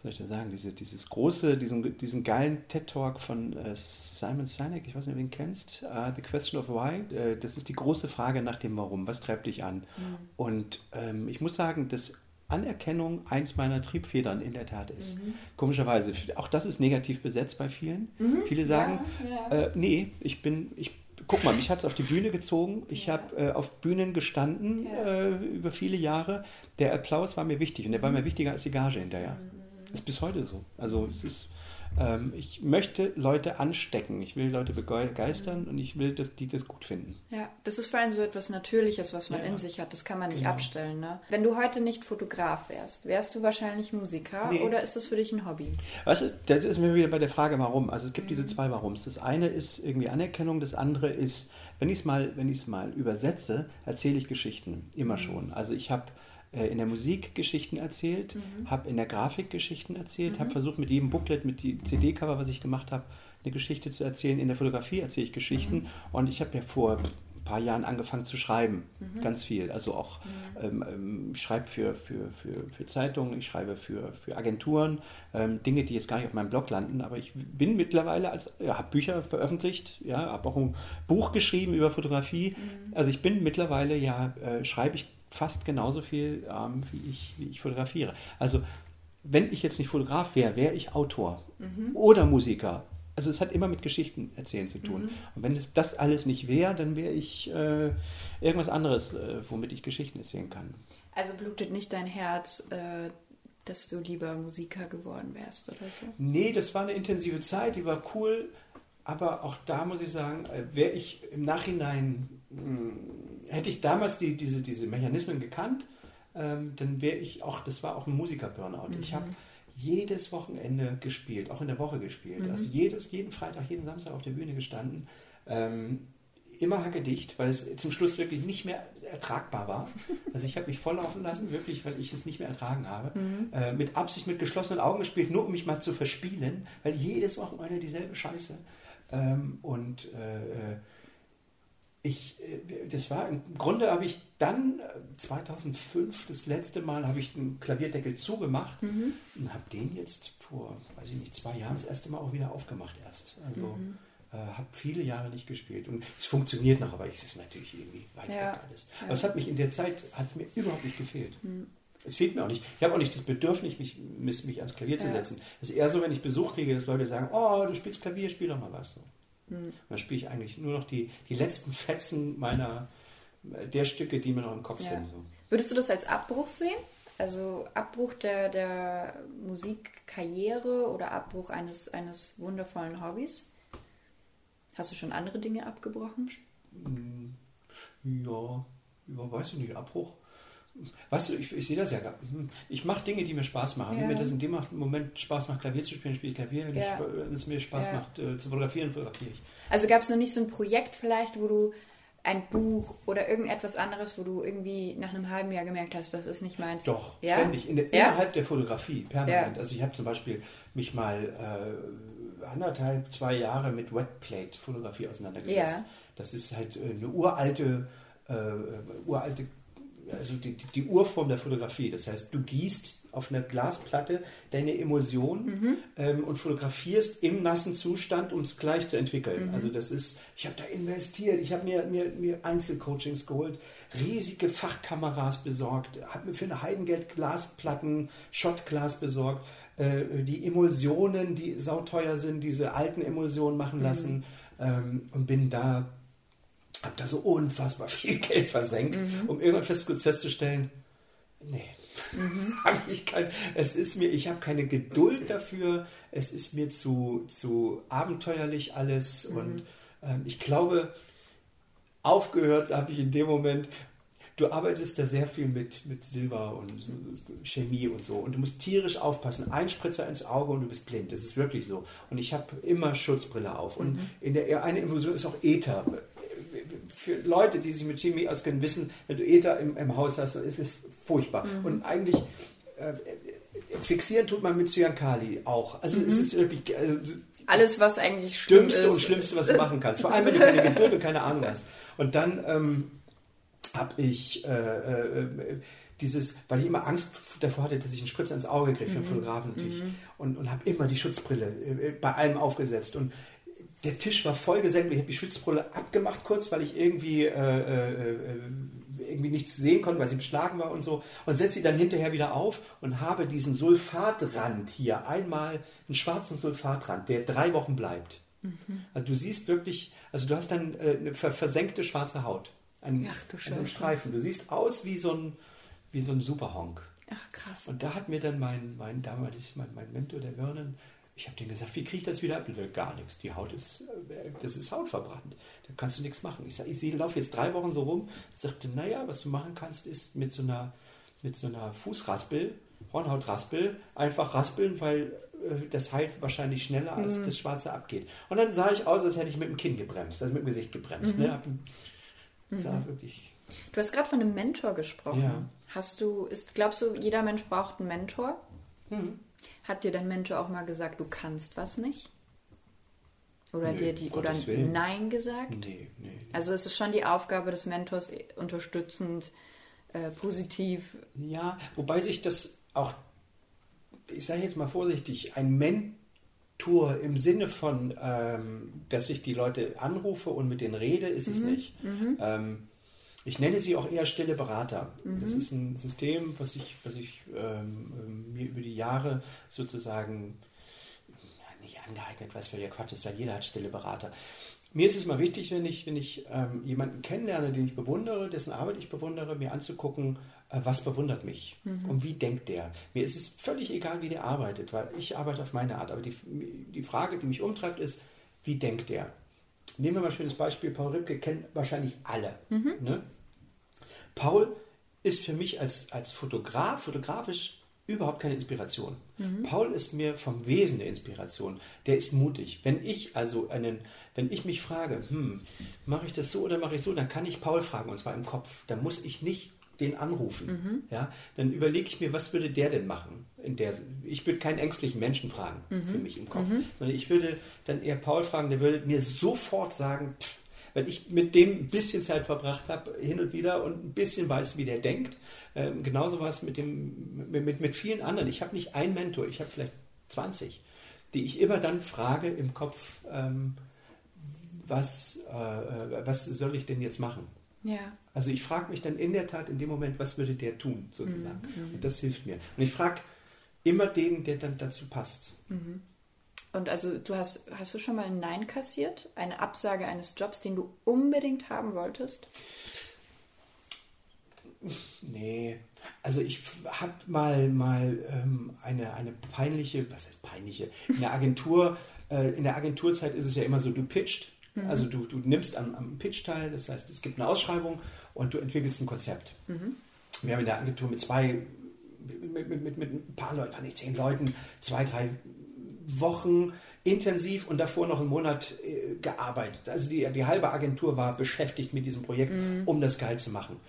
soll ich da sagen, diese, dieses große, diesen, diesen geilen TED-Talk von äh, Simon Sinek, ich weiß nicht, ob du ihn kennst, uh, The Question of Why, äh, das ist die große Frage nach dem Warum, was treibt dich an? Mhm. Und ähm, ich muss sagen, dass Anerkennung eins meiner Triebfedern in der Tat ist. Mhm. Komischerweise, auch das ist negativ besetzt bei vielen. Mhm. Viele sagen, ja, ja. Äh, nee, ich bin, ich guck mal, mich hat es auf die Bühne gezogen. Ich ja. habe äh, auf Bühnen gestanden ja. äh, über viele Jahre. Der Applaus war mir wichtig und der war mir wichtiger als die Gage hinterher. Mhm. Ist bis heute so. Also es ist, ähm, ich möchte Leute anstecken, ich will Leute begeistern und ich will, dass die das gut finden. Ja, das ist vor allem so etwas Natürliches, was man ja. in sich hat. Das kann man nicht genau. abstellen. Ne? Wenn du heute nicht Fotograf wärst, wärst du wahrscheinlich Musiker nee. oder ist das für dich ein Hobby? Weißt du, das ist mir wieder bei der Frage, warum. Also es gibt mhm. diese zwei Warums. Das eine ist irgendwie Anerkennung, das andere ist, wenn ich es mal, mal übersetze, erzähle ich Geschichten. Immer mhm. schon. Also ich habe in der Musik Geschichten erzählt, mhm. habe in der Grafik Geschichten erzählt, mhm. habe versucht mit jedem Booklet, mit dem CD-Cover, was ich gemacht habe, eine Geschichte zu erzählen. In der Fotografie erzähle ich Geschichten mhm. und ich habe ja vor ein paar Jahren angefangen zu schreiben, mhm. ganz viel. Also auch mhm. ähm, ähm, schreibe für, für, für, für Zeitungen, ich schreibe für, für Agenturen, ähm, Dinge, die jetzt gar nicht auf meinem Blog landen, aber ich bin mittlerweile als, ja, habe Bücher veröffentlicht, ja, habe auch ein Buch geschrieben über Fotografie. Mhm. Also ich bin mittlerweile ja, äh, schreibe ich fast genauso viel, ähm, wie, ich, wie ich fotografiere. Also wenn ich jetzt nicht Fotograf wäre, wäre ich Autor mhm. oder Musiker. Also es hat immer mit Geschichten erzählen zu tun. Mhm. Und wenn es das alles nicht wäre, dann wäre ich äh, irgendwas anderes, äh, womit ich Geschichten erzählen kann. Also blutet nicht dein Herz, äh, dass du lieber Musiker geworden wärst oder so? Nee, das war eine intensive Zeit, die war cool. Aber auch da muss ich sagen, äh, wäre ich im Nachhinein hm, hätte ich damals die, diese, diese Mechanismen gekannt, ähm, dann wäre ich auch, das war auch ein Musiker-Burnout. Mhm. Ich habe jedes Wochenende gespielt, auch in der Woche gespielt. Mhm. Also jedes, jeden Freitag, jeden Samstag auf der Bühne gestanden. Ähm, immer hackedicht, weil es zum Schluss wirklich nicht mehr ertragbar war. [laughs] Also ich habe mich volllaufen lassen, wirklich, weil ich es nicht mehr ertragen habe. Mhm. Äh, mit Absicht mit geschlossenen Augen gespielt, nur um mich mal zu verspielen, weil jedes Wochenende dieselbe Scheiße. Ähm, und äh, äh ich, äh, das war im Grunde habe ich dann 2005 äh, das letzte Mal habe ich den Klavierdeckel zugemacht mhm. und habe den jetzt vor, weiß ich nicht, zwei Jahren das erste Mal auch wieder aufgemacht erst. Also mhm. äh, habe viele Jahre nicht gespielt und es funktioniert noch, aber es ist natürlich irgendwie weit ja. weg alles. Aber ja. es hat mich in der Zeit hat mir überhaupt nicht gefehlt. Mhm. Es fehlt mir auch nicht. Ich habe auch nicht das Bedürfnis, mich, mich ans Klavier zu setzen. Es ist eher so, wenn ich Besuch kriege, dass Leute sagen, oh, du spielst Klavier, spiel doch mal was. So. Mhm. Dann spiele ich eigentlich nur noch die, die letzten Fetzen meiner, der Stücke, die mir noch im Kopf ja. sind. So. Würdest du das als Abbruch sehen? Also Abbruch der, der Musikkarriere oder Abbruch eines, eines wundervollen Hobbys? Hast du schon andere Dinge abgebrochen? Hm, ja, ja weiß ich nicht, Abbruch. Weißt du, ich, ich sehe das ja. Hm, ich mache Dinge, die mir Spaß machen. Ja. Wenn mir das in dem Moment Spaß macht, Klavier zu spielen, spiele ich Klavier. Wenn, ja. ich, wenn es mir Spaß ja. macht, äh, zu fotografieren, fotografiere ich. Also gab es noch nicht so ein Projekt vielleicht, wo du ein Buch oder irgendetwas anderes, wo du irgendwie nach einem halben Jahr gemerkt hast, das ist nicht meins? Doch, ja? ständig. In der? Innerhalb der Fotografie, permanent. Also ich habe zum Beispiel mich mal äh, anderthalb, zwei Jahre mit Wetplate-Fotografie auseinandergesetzt. Das ist halt äh, eine uralte, äh, uralte also die, die Urform der Fotografie. Das heißt, du gießt auf einer Glasplatte deine Emulsion mhm. ähm, und fotografierst im nassen Zustand, um es gleich zu entwickeln. Mhm. Also das ist, ich habe da investiert, ich habe mir, mir, mir Einzelcoachings geholt, riesige Fachkameras besorgt, habe mir für eine Heidengeld Glasplatten, Shotglas besorgt, äh, die Emulsionen, die sauteuer sind, diese alten Emulsionen machen mhm. lassen mhm. ähm, und bin da habe da so unfassbar viel Geld versenkt, mhm. um irgendwann fest, festzustellen, nee, mhm. [laughs] habe ich kein, es ist mir, ich habe keine Geduld dafür, es ist mir zu, zu abenteuerlich alles mhm. und ähm, ich glaube, aufgehört habe ich in dem Moment, du arbeitest da sehr viel mit, mit Silber und Chemie und so. Und du musst tierisch aufpassen. Ein Spritzer ins Auge und du bist blind. Das ist wirklich so. Und ich habe immer Schutzbrille auf. Und mhm. in der eine Illusion ist auch Ether für Leute, die sich mit Chemie auskennen, wissen, wenn du Ether im, im Haus hast, dann ist es furchtbar. Mhm. Und eigentlich äh, fixieren tut man mit Cyankali auch. Also mhm. es ist wirklich. Also, alles, was eigentlich schlimm Dümmste ist. und Schlimmste, was du machen kannst. Vor allem, wenn du keine Geduld und keine Ahnung hast. Und dann ähm, habe ich äh, äh, dieses, weil ich immer Angst davor hatte, dass ich einen Spritzer ins Auge kriege für einen mhm. Fotografen natürlich. Mhm. Und, und habe immer die Schutzbrille äh, bei allem aufgesetzt. Und der Tisch war voll gesenkt. Ich habe die Schutzbrille abgemacht kurz, weil ich irgendwie, äh, äh, äh, irgendwie nichts sehen konnte, weil sie beschlagen war und so. Und setze sie dann hinterher wieder auf und habe diesen Sulfatrand hier, einmal einen schwarzen Sulfatrand, der drei Wochen bleibt. Mhm. Also du siehst wirklich, also du hast dann äh, eine versenkte schwarze Haut. Ein, Ach du Scheiße. Streifen. Du siehst aus wie so ein, wie so ein Superhonk. Ach krass. Und da hat mir dann mein, mein damals, mein, mein Mentor, der Vernon, ich habe denen gesagt, wie kriege ich das wieder ab? Gar nichts. Die Haut ist, äh, das ist hautverbrannt. Da kannst du nichts machen. Ich sage, ich laufe jetzt drei Wochen so rum. Ich sagte, naja, was du machen kannst, ist mit so einer, mit so einer Fußraspel, Hornhautraspel, einfach raspeln, weil äh, das heilt wahrscheinlich schneller, als mhm. das Schwarze abgeht. Und dann sah ich aus, als hätte ich mit dem Kinn gebremst, also mit dem Gesicht gebremst. Ne? Mhm. Ne? Sah mhm. wirklich. Du hast gerade von einem Mentor gesprochen. Ja. Hast du, ist, glaubst du, jeder Mensch braucht einen Mentor? Mhm. Hat dir dein Mentor auch mal gesagt, du kannst was nicht? Oder nee, dir die oder Nein gesagt? Nee, nee, nee. Also es ist schon die Aufgabe des Mentors, unterstützend, äh, positiv. Ja, wobei sich das auch, ich sage jetzt mal vorsichtig, ein Mentor im Sinne von, ähm, dass ich die Leute anrufe und mit denen rede, ist mhm. es nicht. Mhm. Ähm, ich nenne sie auch eher stille Berater. Mhm. Das ist ein System, was ich, was ich ähm, mir über die Jahre sozusagen ja, nicht angeeignet, was für der Quatsch ist, weil jeder hat stille Berater. Mir ist es mal wichtig, wenn ich, wenn ich ähm, jemanden kennenlerne, den ich bewundere, dessen Arbeit ich bewundere, mir anzugucken, äh, was bewundert mich mhm. und wie denkt der. Mir ist es völlig egal, wie der arbeitet, weil ich arbeite auf meine Art. Aber die, die Frage, die mich umtreibt, ist, wie denkt der? Nehmen wir mal ein schönes Beispiel. Paul Ripke kennen wahrscheinlich alle. Mhm. Ne? Paul ist für mich als, als Fotograf, fotografisch überhaupt keine Inspiration. Mhm. Paul ist mir vom Wesen der Inspiration. Der ist mutig. Wenn ich also einen, wenn ich mich frage, hm, mache ich das so oder mache ich so, dann kann ich Paul fragen und zwar im Kopf. Dann muss ich nicht den anrufen. Mhm. Ja, dann überlege ich mir, was würde der denn machen? In der, ich würde keinen ängstlichen Menschen fragen mhm. für mich im Kopf, mhm. sondern ich würde dann eher Paul fragen, der würde mir sofort sagen, pff, weil ich mit dem ein bisschen Zeit verbracht habe, hin und wieder und ein bisschen weiß, wie der denkt. Ähm, genauso war es mit, dem, mit, mit, vielen anderen. Ich habe nicht einen Mentor, ich habe vielleicht 20, die ich immer dann frage im Kopf, ähm, was, äh, was soll ich denn jetzt machen? Ja. Also ich frage mich dann in der Tat in dem Moment, was würde der tun, sozusagen. Mhm. Und das hilft mir. Und ich frage immer den, der dann dazu passt. Und also du hast, hast du schon mal ein Nein kassiert? Eine Absage eines Jobs, den du unbedingt haben wolltest? Nee, also ich habe mal, mal ähm, eine, eine peinliche, was heißt peinliche, in der Agentur, [laughs] äh, in der Agenturzeit ist es ja immer so, du pitcht, also du, du nimmst am, am Pitch teil, das heißt, es gibt eine Ausschreibung und du entwickelst ein Konzept. Wir haben in der Agentur mit zwei, mit, mit, mit, mit ein paar Leuten, nicht zehn Leuten, zwei, drei Wochen intensiv und davor noch einen Monat äh, gearbeitet. Also die, die halbe Agentur war beschäftigt mit diesem Projekt, um das geil zu machen.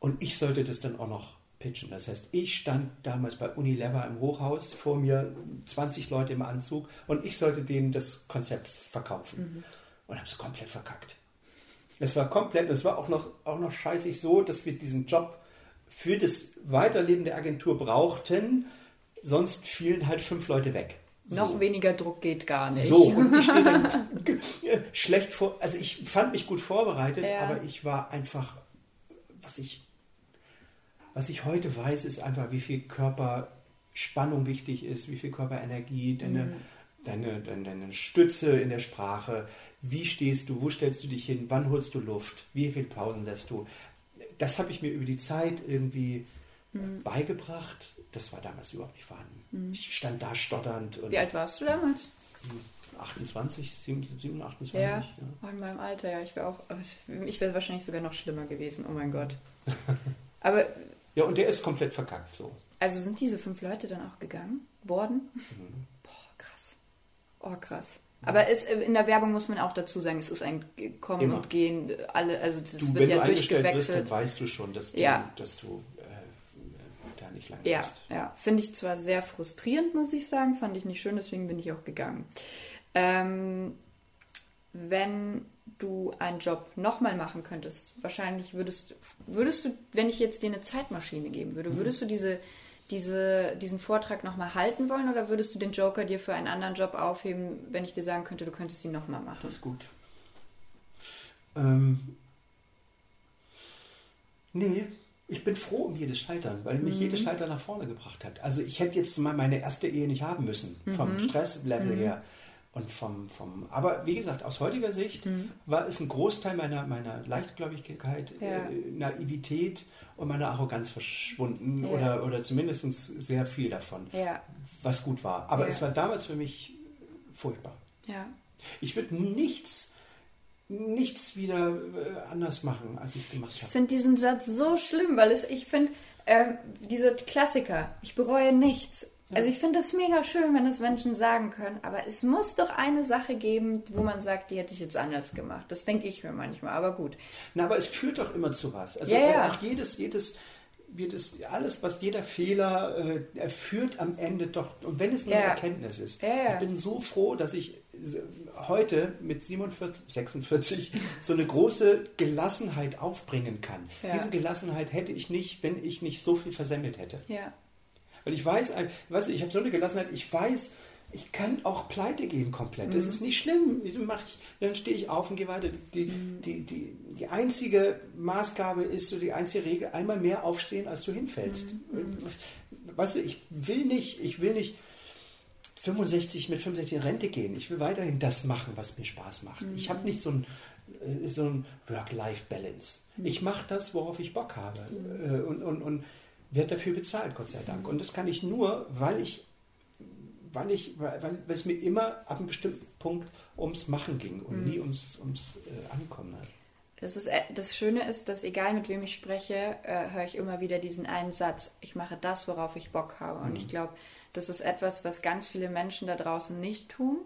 Und ich sollte das dann auch noch pitchen. Das heißt, ich stand damals bei Unilever im Hochhaus, vor mir 20 Leute im Anzug und ich sollte denen das Konzept verkaufen. Und habe es komplett verkackt. Es war komplett, es war auch noch, auch noch scheißig so, dass wir diesen Job für das Weiterleben der Agentur brauchten, sonst fielen halt fünf Leute weg. Noch So. weniger Druck geht gar nicht. So, und ich stehe dann schlecht vor. Also ich fand mich gut vorbereitet, Ja. aber ich war einfach, was ich, was ich heute weiß, ist einfach, wie viel Körperspannung wichtig ist, wie viel Körperenergie, deine, deine, deine, deine Stütze in der Sprache, wie stehst du, wo stellst du dich hin, wann holst du Luft, wie viel Pausen lässt du. Das habe ich mir über die Zeit irgendwie beigebracht. Das war damals überhaupt nicht vorhanden. Ich stand da stotternd und Wie alt warst du damals? 28, 27, 28. Ja, Ja. In meinem Alter, ja. Ich wäre auch, ich wäre wahrscheinlich sogar noch schlimmer gewesen. Oh mein Gott. [laughs] Aber, ja, und der ist komplett verkackt so. also sind diese fünf Leute dann auch gegangen worden? Mhm. Boah, krass. Oh, krass. Aber es, in der Werbung muss man auch dazu sagen, es ist ein Kommen Immer. und Gehen, alle, also das Du, wird wenn ja du eingestellt wirst, dann durchgewechselt. weißt du schon, dass du, Ja. dass du äh, da nicht lange Ja, bist. ja. Finde ich zwar sehr frustrierend, muss ich sagen, fand ich nicht schön, deswegen bin ich auch gegangen. Ähm, wenn du einen Job nochmal machen könntest, wahrscheinlich würdest, würdest du, wenn ich jetzt dir eine Zeitmaschine geben Mhm. würde, würdest du diese, diese, diesen Vortrag nochmal halten wollen oder würdest du den Joker dir für einen anderen Job aufheben, wenn ich dir sagen könnte, du könntest ihn nochmal machen? Das ist gut. Ähm, nee, ich bin froh um jedes Scheitern, weil Mhm. mich jedes Scheitern nach vorne gebracht hat. Also ich hätte jetzt mal meine erste Ehe nicht haben müssen, vom Mhm. Stresslevel her. Und vom, vom, aber wie gesagt, aus heutiger Sicht Mhm. war es ein Großteil meiner, meiner Leichtgläubigkeit, Ja. äh, Naivität und meiner Arroganz verschwunden Ja. oder, oder zumindest sehr viel davon, Ja, was gut war. Aber es war damals für mich furchtbar. Ich würde nichts, nichts wieder äh, anders machen, als ich es gemacht Ich habe. finde diesen Satz so schlimm, weil es, ich finde, ähm, diese Klassiker, ich bereue nichts. Also ich finde das mega schön, wenn das Menschen sagen können, aber es muss doch eine Sache geben, wo man sagt, die hätte ich jetzt anders gemacht. Das denke ich mir manchmal, aber gut. Na, aber es führt doch immer zu was. Also Ja, ja. auch jedes, jedes, jedes, alles, was jeder Fehler, äh, er führt am Ende doch, und wenn es nur Ja. eine Erkenntnis ist. Ja, ja. Ich bin so froh, dass ich heute mit 47, 46 so eine große Gelassenheit aufbringen kann. Ja. Diese Gelassenheit hätte ich nicht, wenn ich nicht so viel versemmelt hätte. Ja. Weil ich weiß, weißt du, ich habe so eine Gelassenheit, ich weiß, ich kann auch pleite gehen komplett. Das ist nicht schlimm. Mach ich, dann stehe ich auf und gehe weiter. Die, die, die, die einzige Maßgabe ist so die einzige Regel, einmal mehr aufstehen, als du hinfällst. Weißt du, ich will nicht, ich will nicht 65 mit 65 in Rente gehen. Ich will weiterhin das machen, was mir Spaß macht. Ich habe nicht so ein, äh, so ein Work-Life-Balance. Ich mache das, worauf ich Bock habe. Äh, Und, und, und werde dafür bezahlt, Gott sei Dank. Und das kann ich nur, weil ich, weil ich, weil, weil es mir immer ab einem bestimmten Punkt ums Machen ging und nie ums, ums äh, Ankommen. Das, ist, äh, das Schöne ist, dass egal mit wem ich spreche, äh, höre ich immer wieder diesen einen Satz, ich mache das, worauf ich Bock habe. Und ich glaube, das ist etwas, was ganz viele Menschen da draußen nicht tun.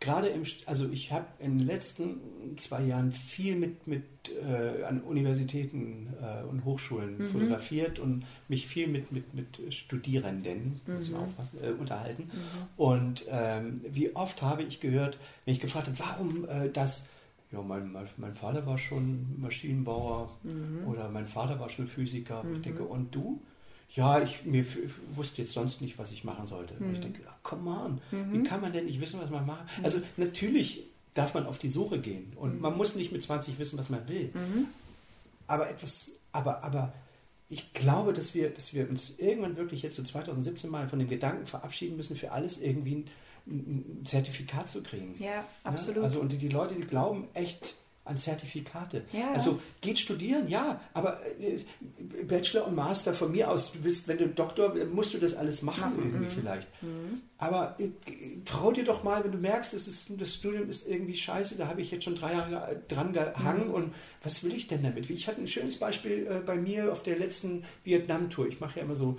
Gerade im, also ich habe in den letzten zwei Jahren viel mit, mit äh, an Universitäten äh, und Hochschulen fotografiert und mich viel mit, mit, mit Studierenden man aufpassen, äh, unterhalten. Und ähm, wie oft habe ich gehört, wenn ich gefragt habe, warum äh, das, ja, mein, mein, Vater war schon Maschinenbauer oder mein Vater war schon Physiker. Und ich denke, und du? Ja, ich mir wusste jetzt sonst nicht, was ich machen sollte. Und ich denke, ah, come on, wie kann man denn nicht wissen, was man macht? Also natürlich darf man auf die Suche gehen und man muss nicht mit 20 wissen, was man will. aber etwas, aber, aber ich glaube, dass wir, dass wir uns irgendwann wirklich jetzt so 2017 mal von dem Gedanken verabschieden müssen, für alles irgendwie ein, ein Zertifikat zu kriegen. Ja, absolut. Ja? Also und die, die Leute, die glauben echt an Zertifikate. Ja. Also geht studieren, ja, aber äh, Bachelor und Master von mir aus, du willst, wenn du Doktor, musst du das alles machen, Machen, irgendwie mhm. vielleicht. Aber äh, trau dir doch mal, wenn du merkst, das, ist, das Studium ist irgendwie scheiße, da habe ich jetzt schon drei Jahre äh, dran gehangen und was will ich denn damit? Ich hatte ein schönes Beispiel bei mir auf der letzten Vietnam-Tour. Ich mache ja immer so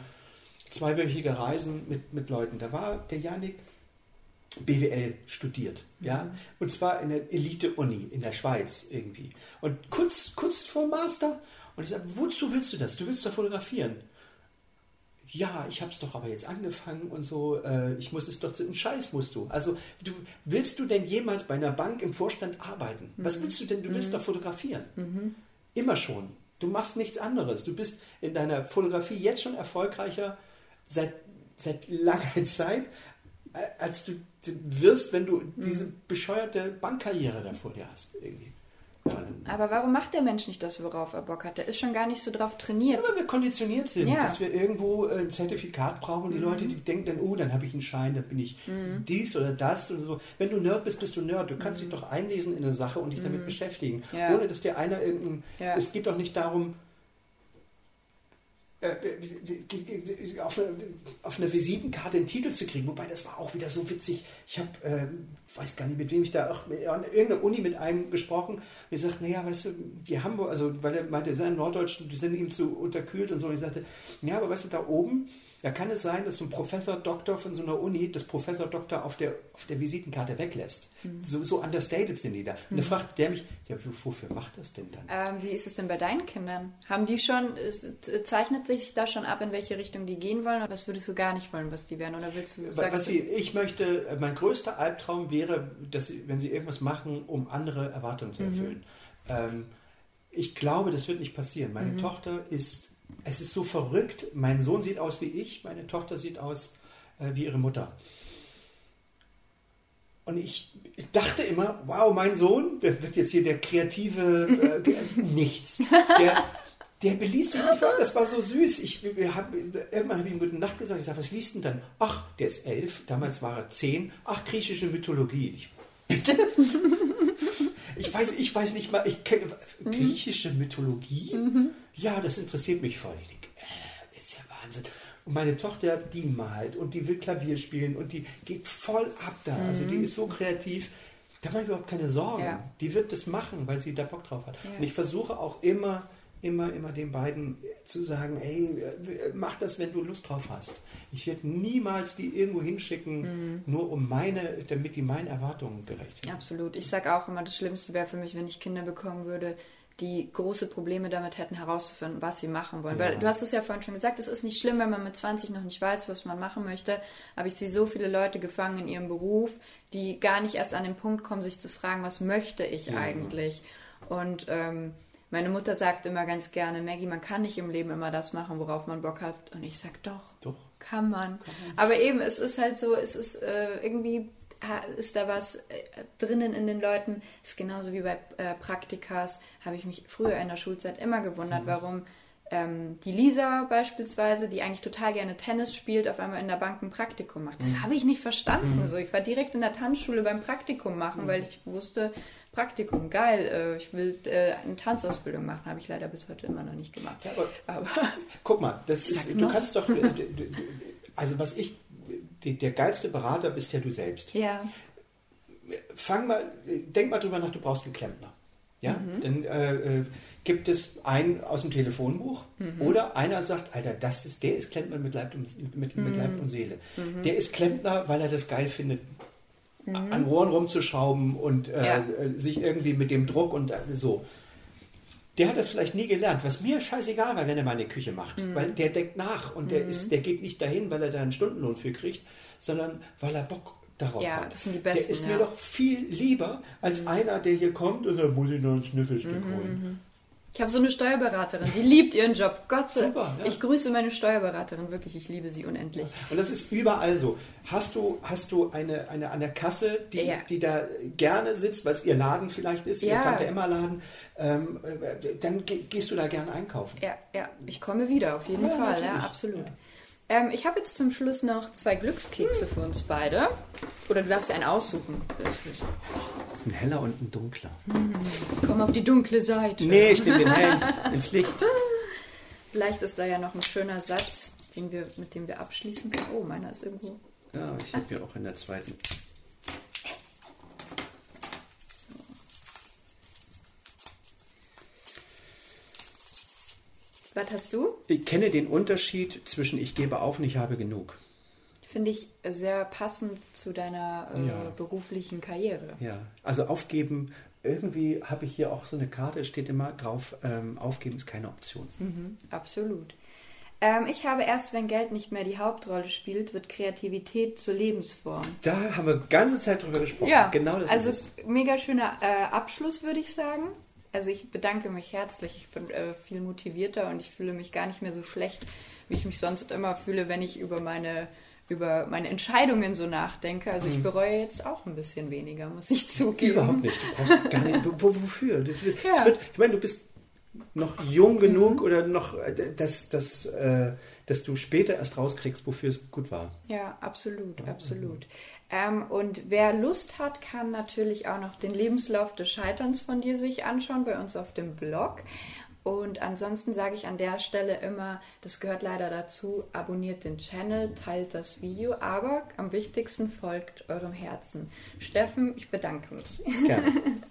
zweiwöchige Reisen mit, mit Leuten. Da war der Janik BWL studiert, ja, und zwar in der Elite-Uni in der Schweiz irgendwie. Und kurz, kurz vor dem Master, und ich sage, wozu willst du das? Du willst doch fotografieren. Ja, ich habe es doch aber jetzt angefangen und so, äh, ich muss es doch, zu- einen Scheiß musst du. Also, du, willst du denn jemals bei einer Bank im Vorstand arbeiten? Was willst du denn? Du willst doch fotografieren. Immer schon. Du machst nichts anderes. Du bist in deiner Fotografie jetzt schon erfolgreicher seit, seit langer [laughs] Zeit, als du wirst, wenn du diese bescheuerte Bankkarriere da vor dir hast. Irgendwie. Ja, dann, Aber warum macht der Mensch nicht das, worauf er Bock hat? Der ist schon gar nicht so drauf trainiert. weil wir konditioniert sind, Ja. dass wir irgendwo ein Zertifikat brauchen. Die Leute, die denken dann, oh, dann habe ich einen Schein, dann bin ich dies oder das oder so. Wenn du Nerd bist, bist du Nerd. Du kannst dich doch einlesen in eine Sache und dich damit beschäftigen. Ja. Ohne dass dir einer irgendein... Ja. Es geht doch nicht darum, auf eine, auf eine Visitenkarte einen Titel zu kriegen. Wobei das war auch wieder so witzig. Ich habe, ähm, weiß gar nicht, mit wem ich da auch an irgendeiner Uni mit einem gesprochen. Und ich sagte, naja, weißt du, die Hamburg, also weil er meinte, seine Norddeutschen, die sind ihm zu unterkühlt und so. Und ich sagte, ja, aber weißt du, da oben, da kann es sein, dass so ein Professor Doktor von so einer Uni das Professor Doktor auf der, auf der Visitenkarte weglässt. So, so understated sind die da. Und da fragt der mich, ja, wofür macht das denn dann? Ähm, wie ist es denn bei deinen Kindern? Haben die schon, zeichnet sich da schon ab, in welche Richtung die gehen wollen? Oder was würdest du gar nicht wollen, was die werden? Oder willst du, Was sagst sie, du, ich möchte, äh, mein größter Albtraum wäre, dass sie, wenn sie irgendwas machen, um andere Erwartungen zu erfüllen. Ähm, ich glaube, das wird nicht passieren. Meine Tochter ist, es ist so verrückt. Mein Sohn sieht aus wie ich, meine Tochter sieht aus äh, wie ihre Mutter. Und ich, ich dachte immer, wow, mein Sohn, der wird jetzt hier der kreative äh, [laughs] nichts. Der, der beließ sich nicht, das war so süß. Ich, wir hab, irgendwann habe ich ihm gute Nacht gesagt. Ich sage, was liest denn dann? Ach, der ist elf, damals war er zehn. Ach, griechische Mythologie. Ich, bitte? Ich weiß, ich weiß nicht mal, ich kenne griechische Mythologie. Ja, das interessiert mich voll. Ich denk, äh, ist ja Wahnsinn. Und meine Tochter, die malt und die will Klavier spielen und die geht voll ab da. Also die ist so kreativ. Da mache ich überhaupt keine Sorgen. Ja. Die wird das machen, weil sie da Bock drauf hat. Ja. Und ich versuche auch immer, immer, immer den beiden zu sagen, ey, mach das, wenn du Lust drauf hast. Ich werde niemals die irgendwo hinschicken, nur um meine, damit die meinen Erwartungen gerecht werden. Absolut. Ich sage auch immer, das Schlimmste wäre für mich, wenn ich Kinder bekommen würde, die große Probleme damit hätten, herauszufinden, was sie machen wollen. Weil Ja. du hast es ja vorhin schon gesagt, es ist nicht schlimm, wenn man mit 20 noch nicht weiß, was man machen möchte. Aber ich sehe so viele Leute gefangen in ihrem Beruf, die gar nicht erst an den Punkt kommen, sich zu fragen, was möchte ich Ja. eigentlich? Und ähm, meine Mutter sagt immer ganz gerne, Maggie, man kann nicht im Leben immer das machen, worauf man Bock hat. Und ich sag doch, Doch. kann man. Aber eben, es ist halt so, es ist äh, irgendwie, ist da was äh, drinnen in den Leuten. Ist genauso wie bei äh, Praktikas, habe ich mich früher in der Schulzeit immer gewundert, warum ähm, die Lisa beispielsweise, die eigentlich total gerne Tennis spielt, auf einmal in der Bank ein Praktikum macht. Das habe ich nicht verstanden. So, ich war direkt in der Tanzschule beim Praktikum machen, weil ich wusste, Praktikum, geil, äh, ich will äh, eine Tanzausbildung machen, habe ich leider bis heute immer noch nicht gemacht. Ja, aber Aber [laughs] Guck mal, das ist, du noch. kannst doch, äh, also was ich, der geilste Berater bist ja du selbst. ja, Fang mal, denk mal drüber nach, du brauchst einen Klempner. Ja, Mhm. dann äh, äh, gibt es einen aus dem Telefonbuch Mhm. oder einer sagt, Alter, das ist, der ist Klempner mit Leib und, mit, Mhm. mit Leib und Seele. Der ist Klempner, weil er das geil findet, an Rohren rumzuschrauben und äh, Mhm. Ja. sich irgendwie mit dem Druck und äh, so. Der hat das vielleicht nie gelernt, was mir scheißegal war, wenn er mal eine Küche macht. Mhm. Weil der denkt nach und der, ist, der geht nicht dahin, weil er da einen Stundenlohn für kriegt, sondern weil er Bock darauf Ja, hat. das sind die der Besten, ist ja. mir doch viel lieber als einer, der hier kommt und dann muss ich noch einen Schnüffelstück holen. Ich habe so eine Steuerberaterin, die liebt ihren Job. Gott sei Dank. Ja. Ich grüße meine Steuerberaterin, wirklich, ich liebe sie unendlich. Und das ist überall so. Hast du, hast du eine, eine an der Kasse, die, Ja. die da gerne sitzt, weil es ihr Laden vielleicht ist, ihr Ja. Tante Emma Laden, ähm, äh, dann ge gehst du da gerne einkaufen. Ja, ja, ich komme wieder, auf jeden Fall, ja, absolut. Ähm, ich habe jetzt zum Schluss noch zwei Glückskekse für uns beide. Oder du darfst einen aussuchen. Das ist ein heller und ein dunkler. Komm auf die dunkle Seite. Nee, ich nehme den hellen ins Licht. Vielleicht ist da ja noch ein schöner Satz, den wir, mit dem wir abschließen können. Oh, meiner ist irgendwo. Ja, ich habe ja auch in der zweiten. Was hast du? Ich kenne den Unterschied zwischen ich gebe auf und ich habe genug. Finde ich sehr passend zu deiner äh, Ja. beruflichen Karriere. Ja, also aufgeben, irgendwie habe ich hier auch so eine Karte, steht immer drauf, ähm, aufgeben ist keine Option. Mhm, absolut. Ähm, ich habe erst, wenn Geld nicht mehr die Hauptrolle spielt, wird Kreativität zur Lebensform. Da haben wir ganze Zeit drüber gesprochen. Ja, genau das also ist es. mega schöner äh, Abschluss, würde ich sagen. Also ich bedanke mich herzlich. Ich bin äh, viel motivierter und ich fühle mich gar nicht mehr so schlecht, wie ich mich sonst immer fühle, wenn ich über meine über meine Entscheidungen so nachdenke. Also ich bereue jetzt auch ein bisschen weniger, muss ich zugeben. Mhm. Überhaupt nicht. Du brauchst gar nicht. Wo, wo- wofür? Das, Ja. wird, ich meine, du bist noch jung genug oder noch, äh, dass, dass, äh, dass du später erst rauskriegst, wofür es gut war. Ja, absolut, absolut. Ähm, und wer Lust hat, kann natürlich auch noch den Lebenslauf des Scheiterns von dir sich anschauen bei uns auf dem Blog. Und ansonsten sage ich an der Stelle immer, das gehört leider dazu, abonniert den Channel, teilt das Video, aber am wichtigsten folgt eurem Herzen. Steffen, ich bedanke mich. Gerne. [laughs]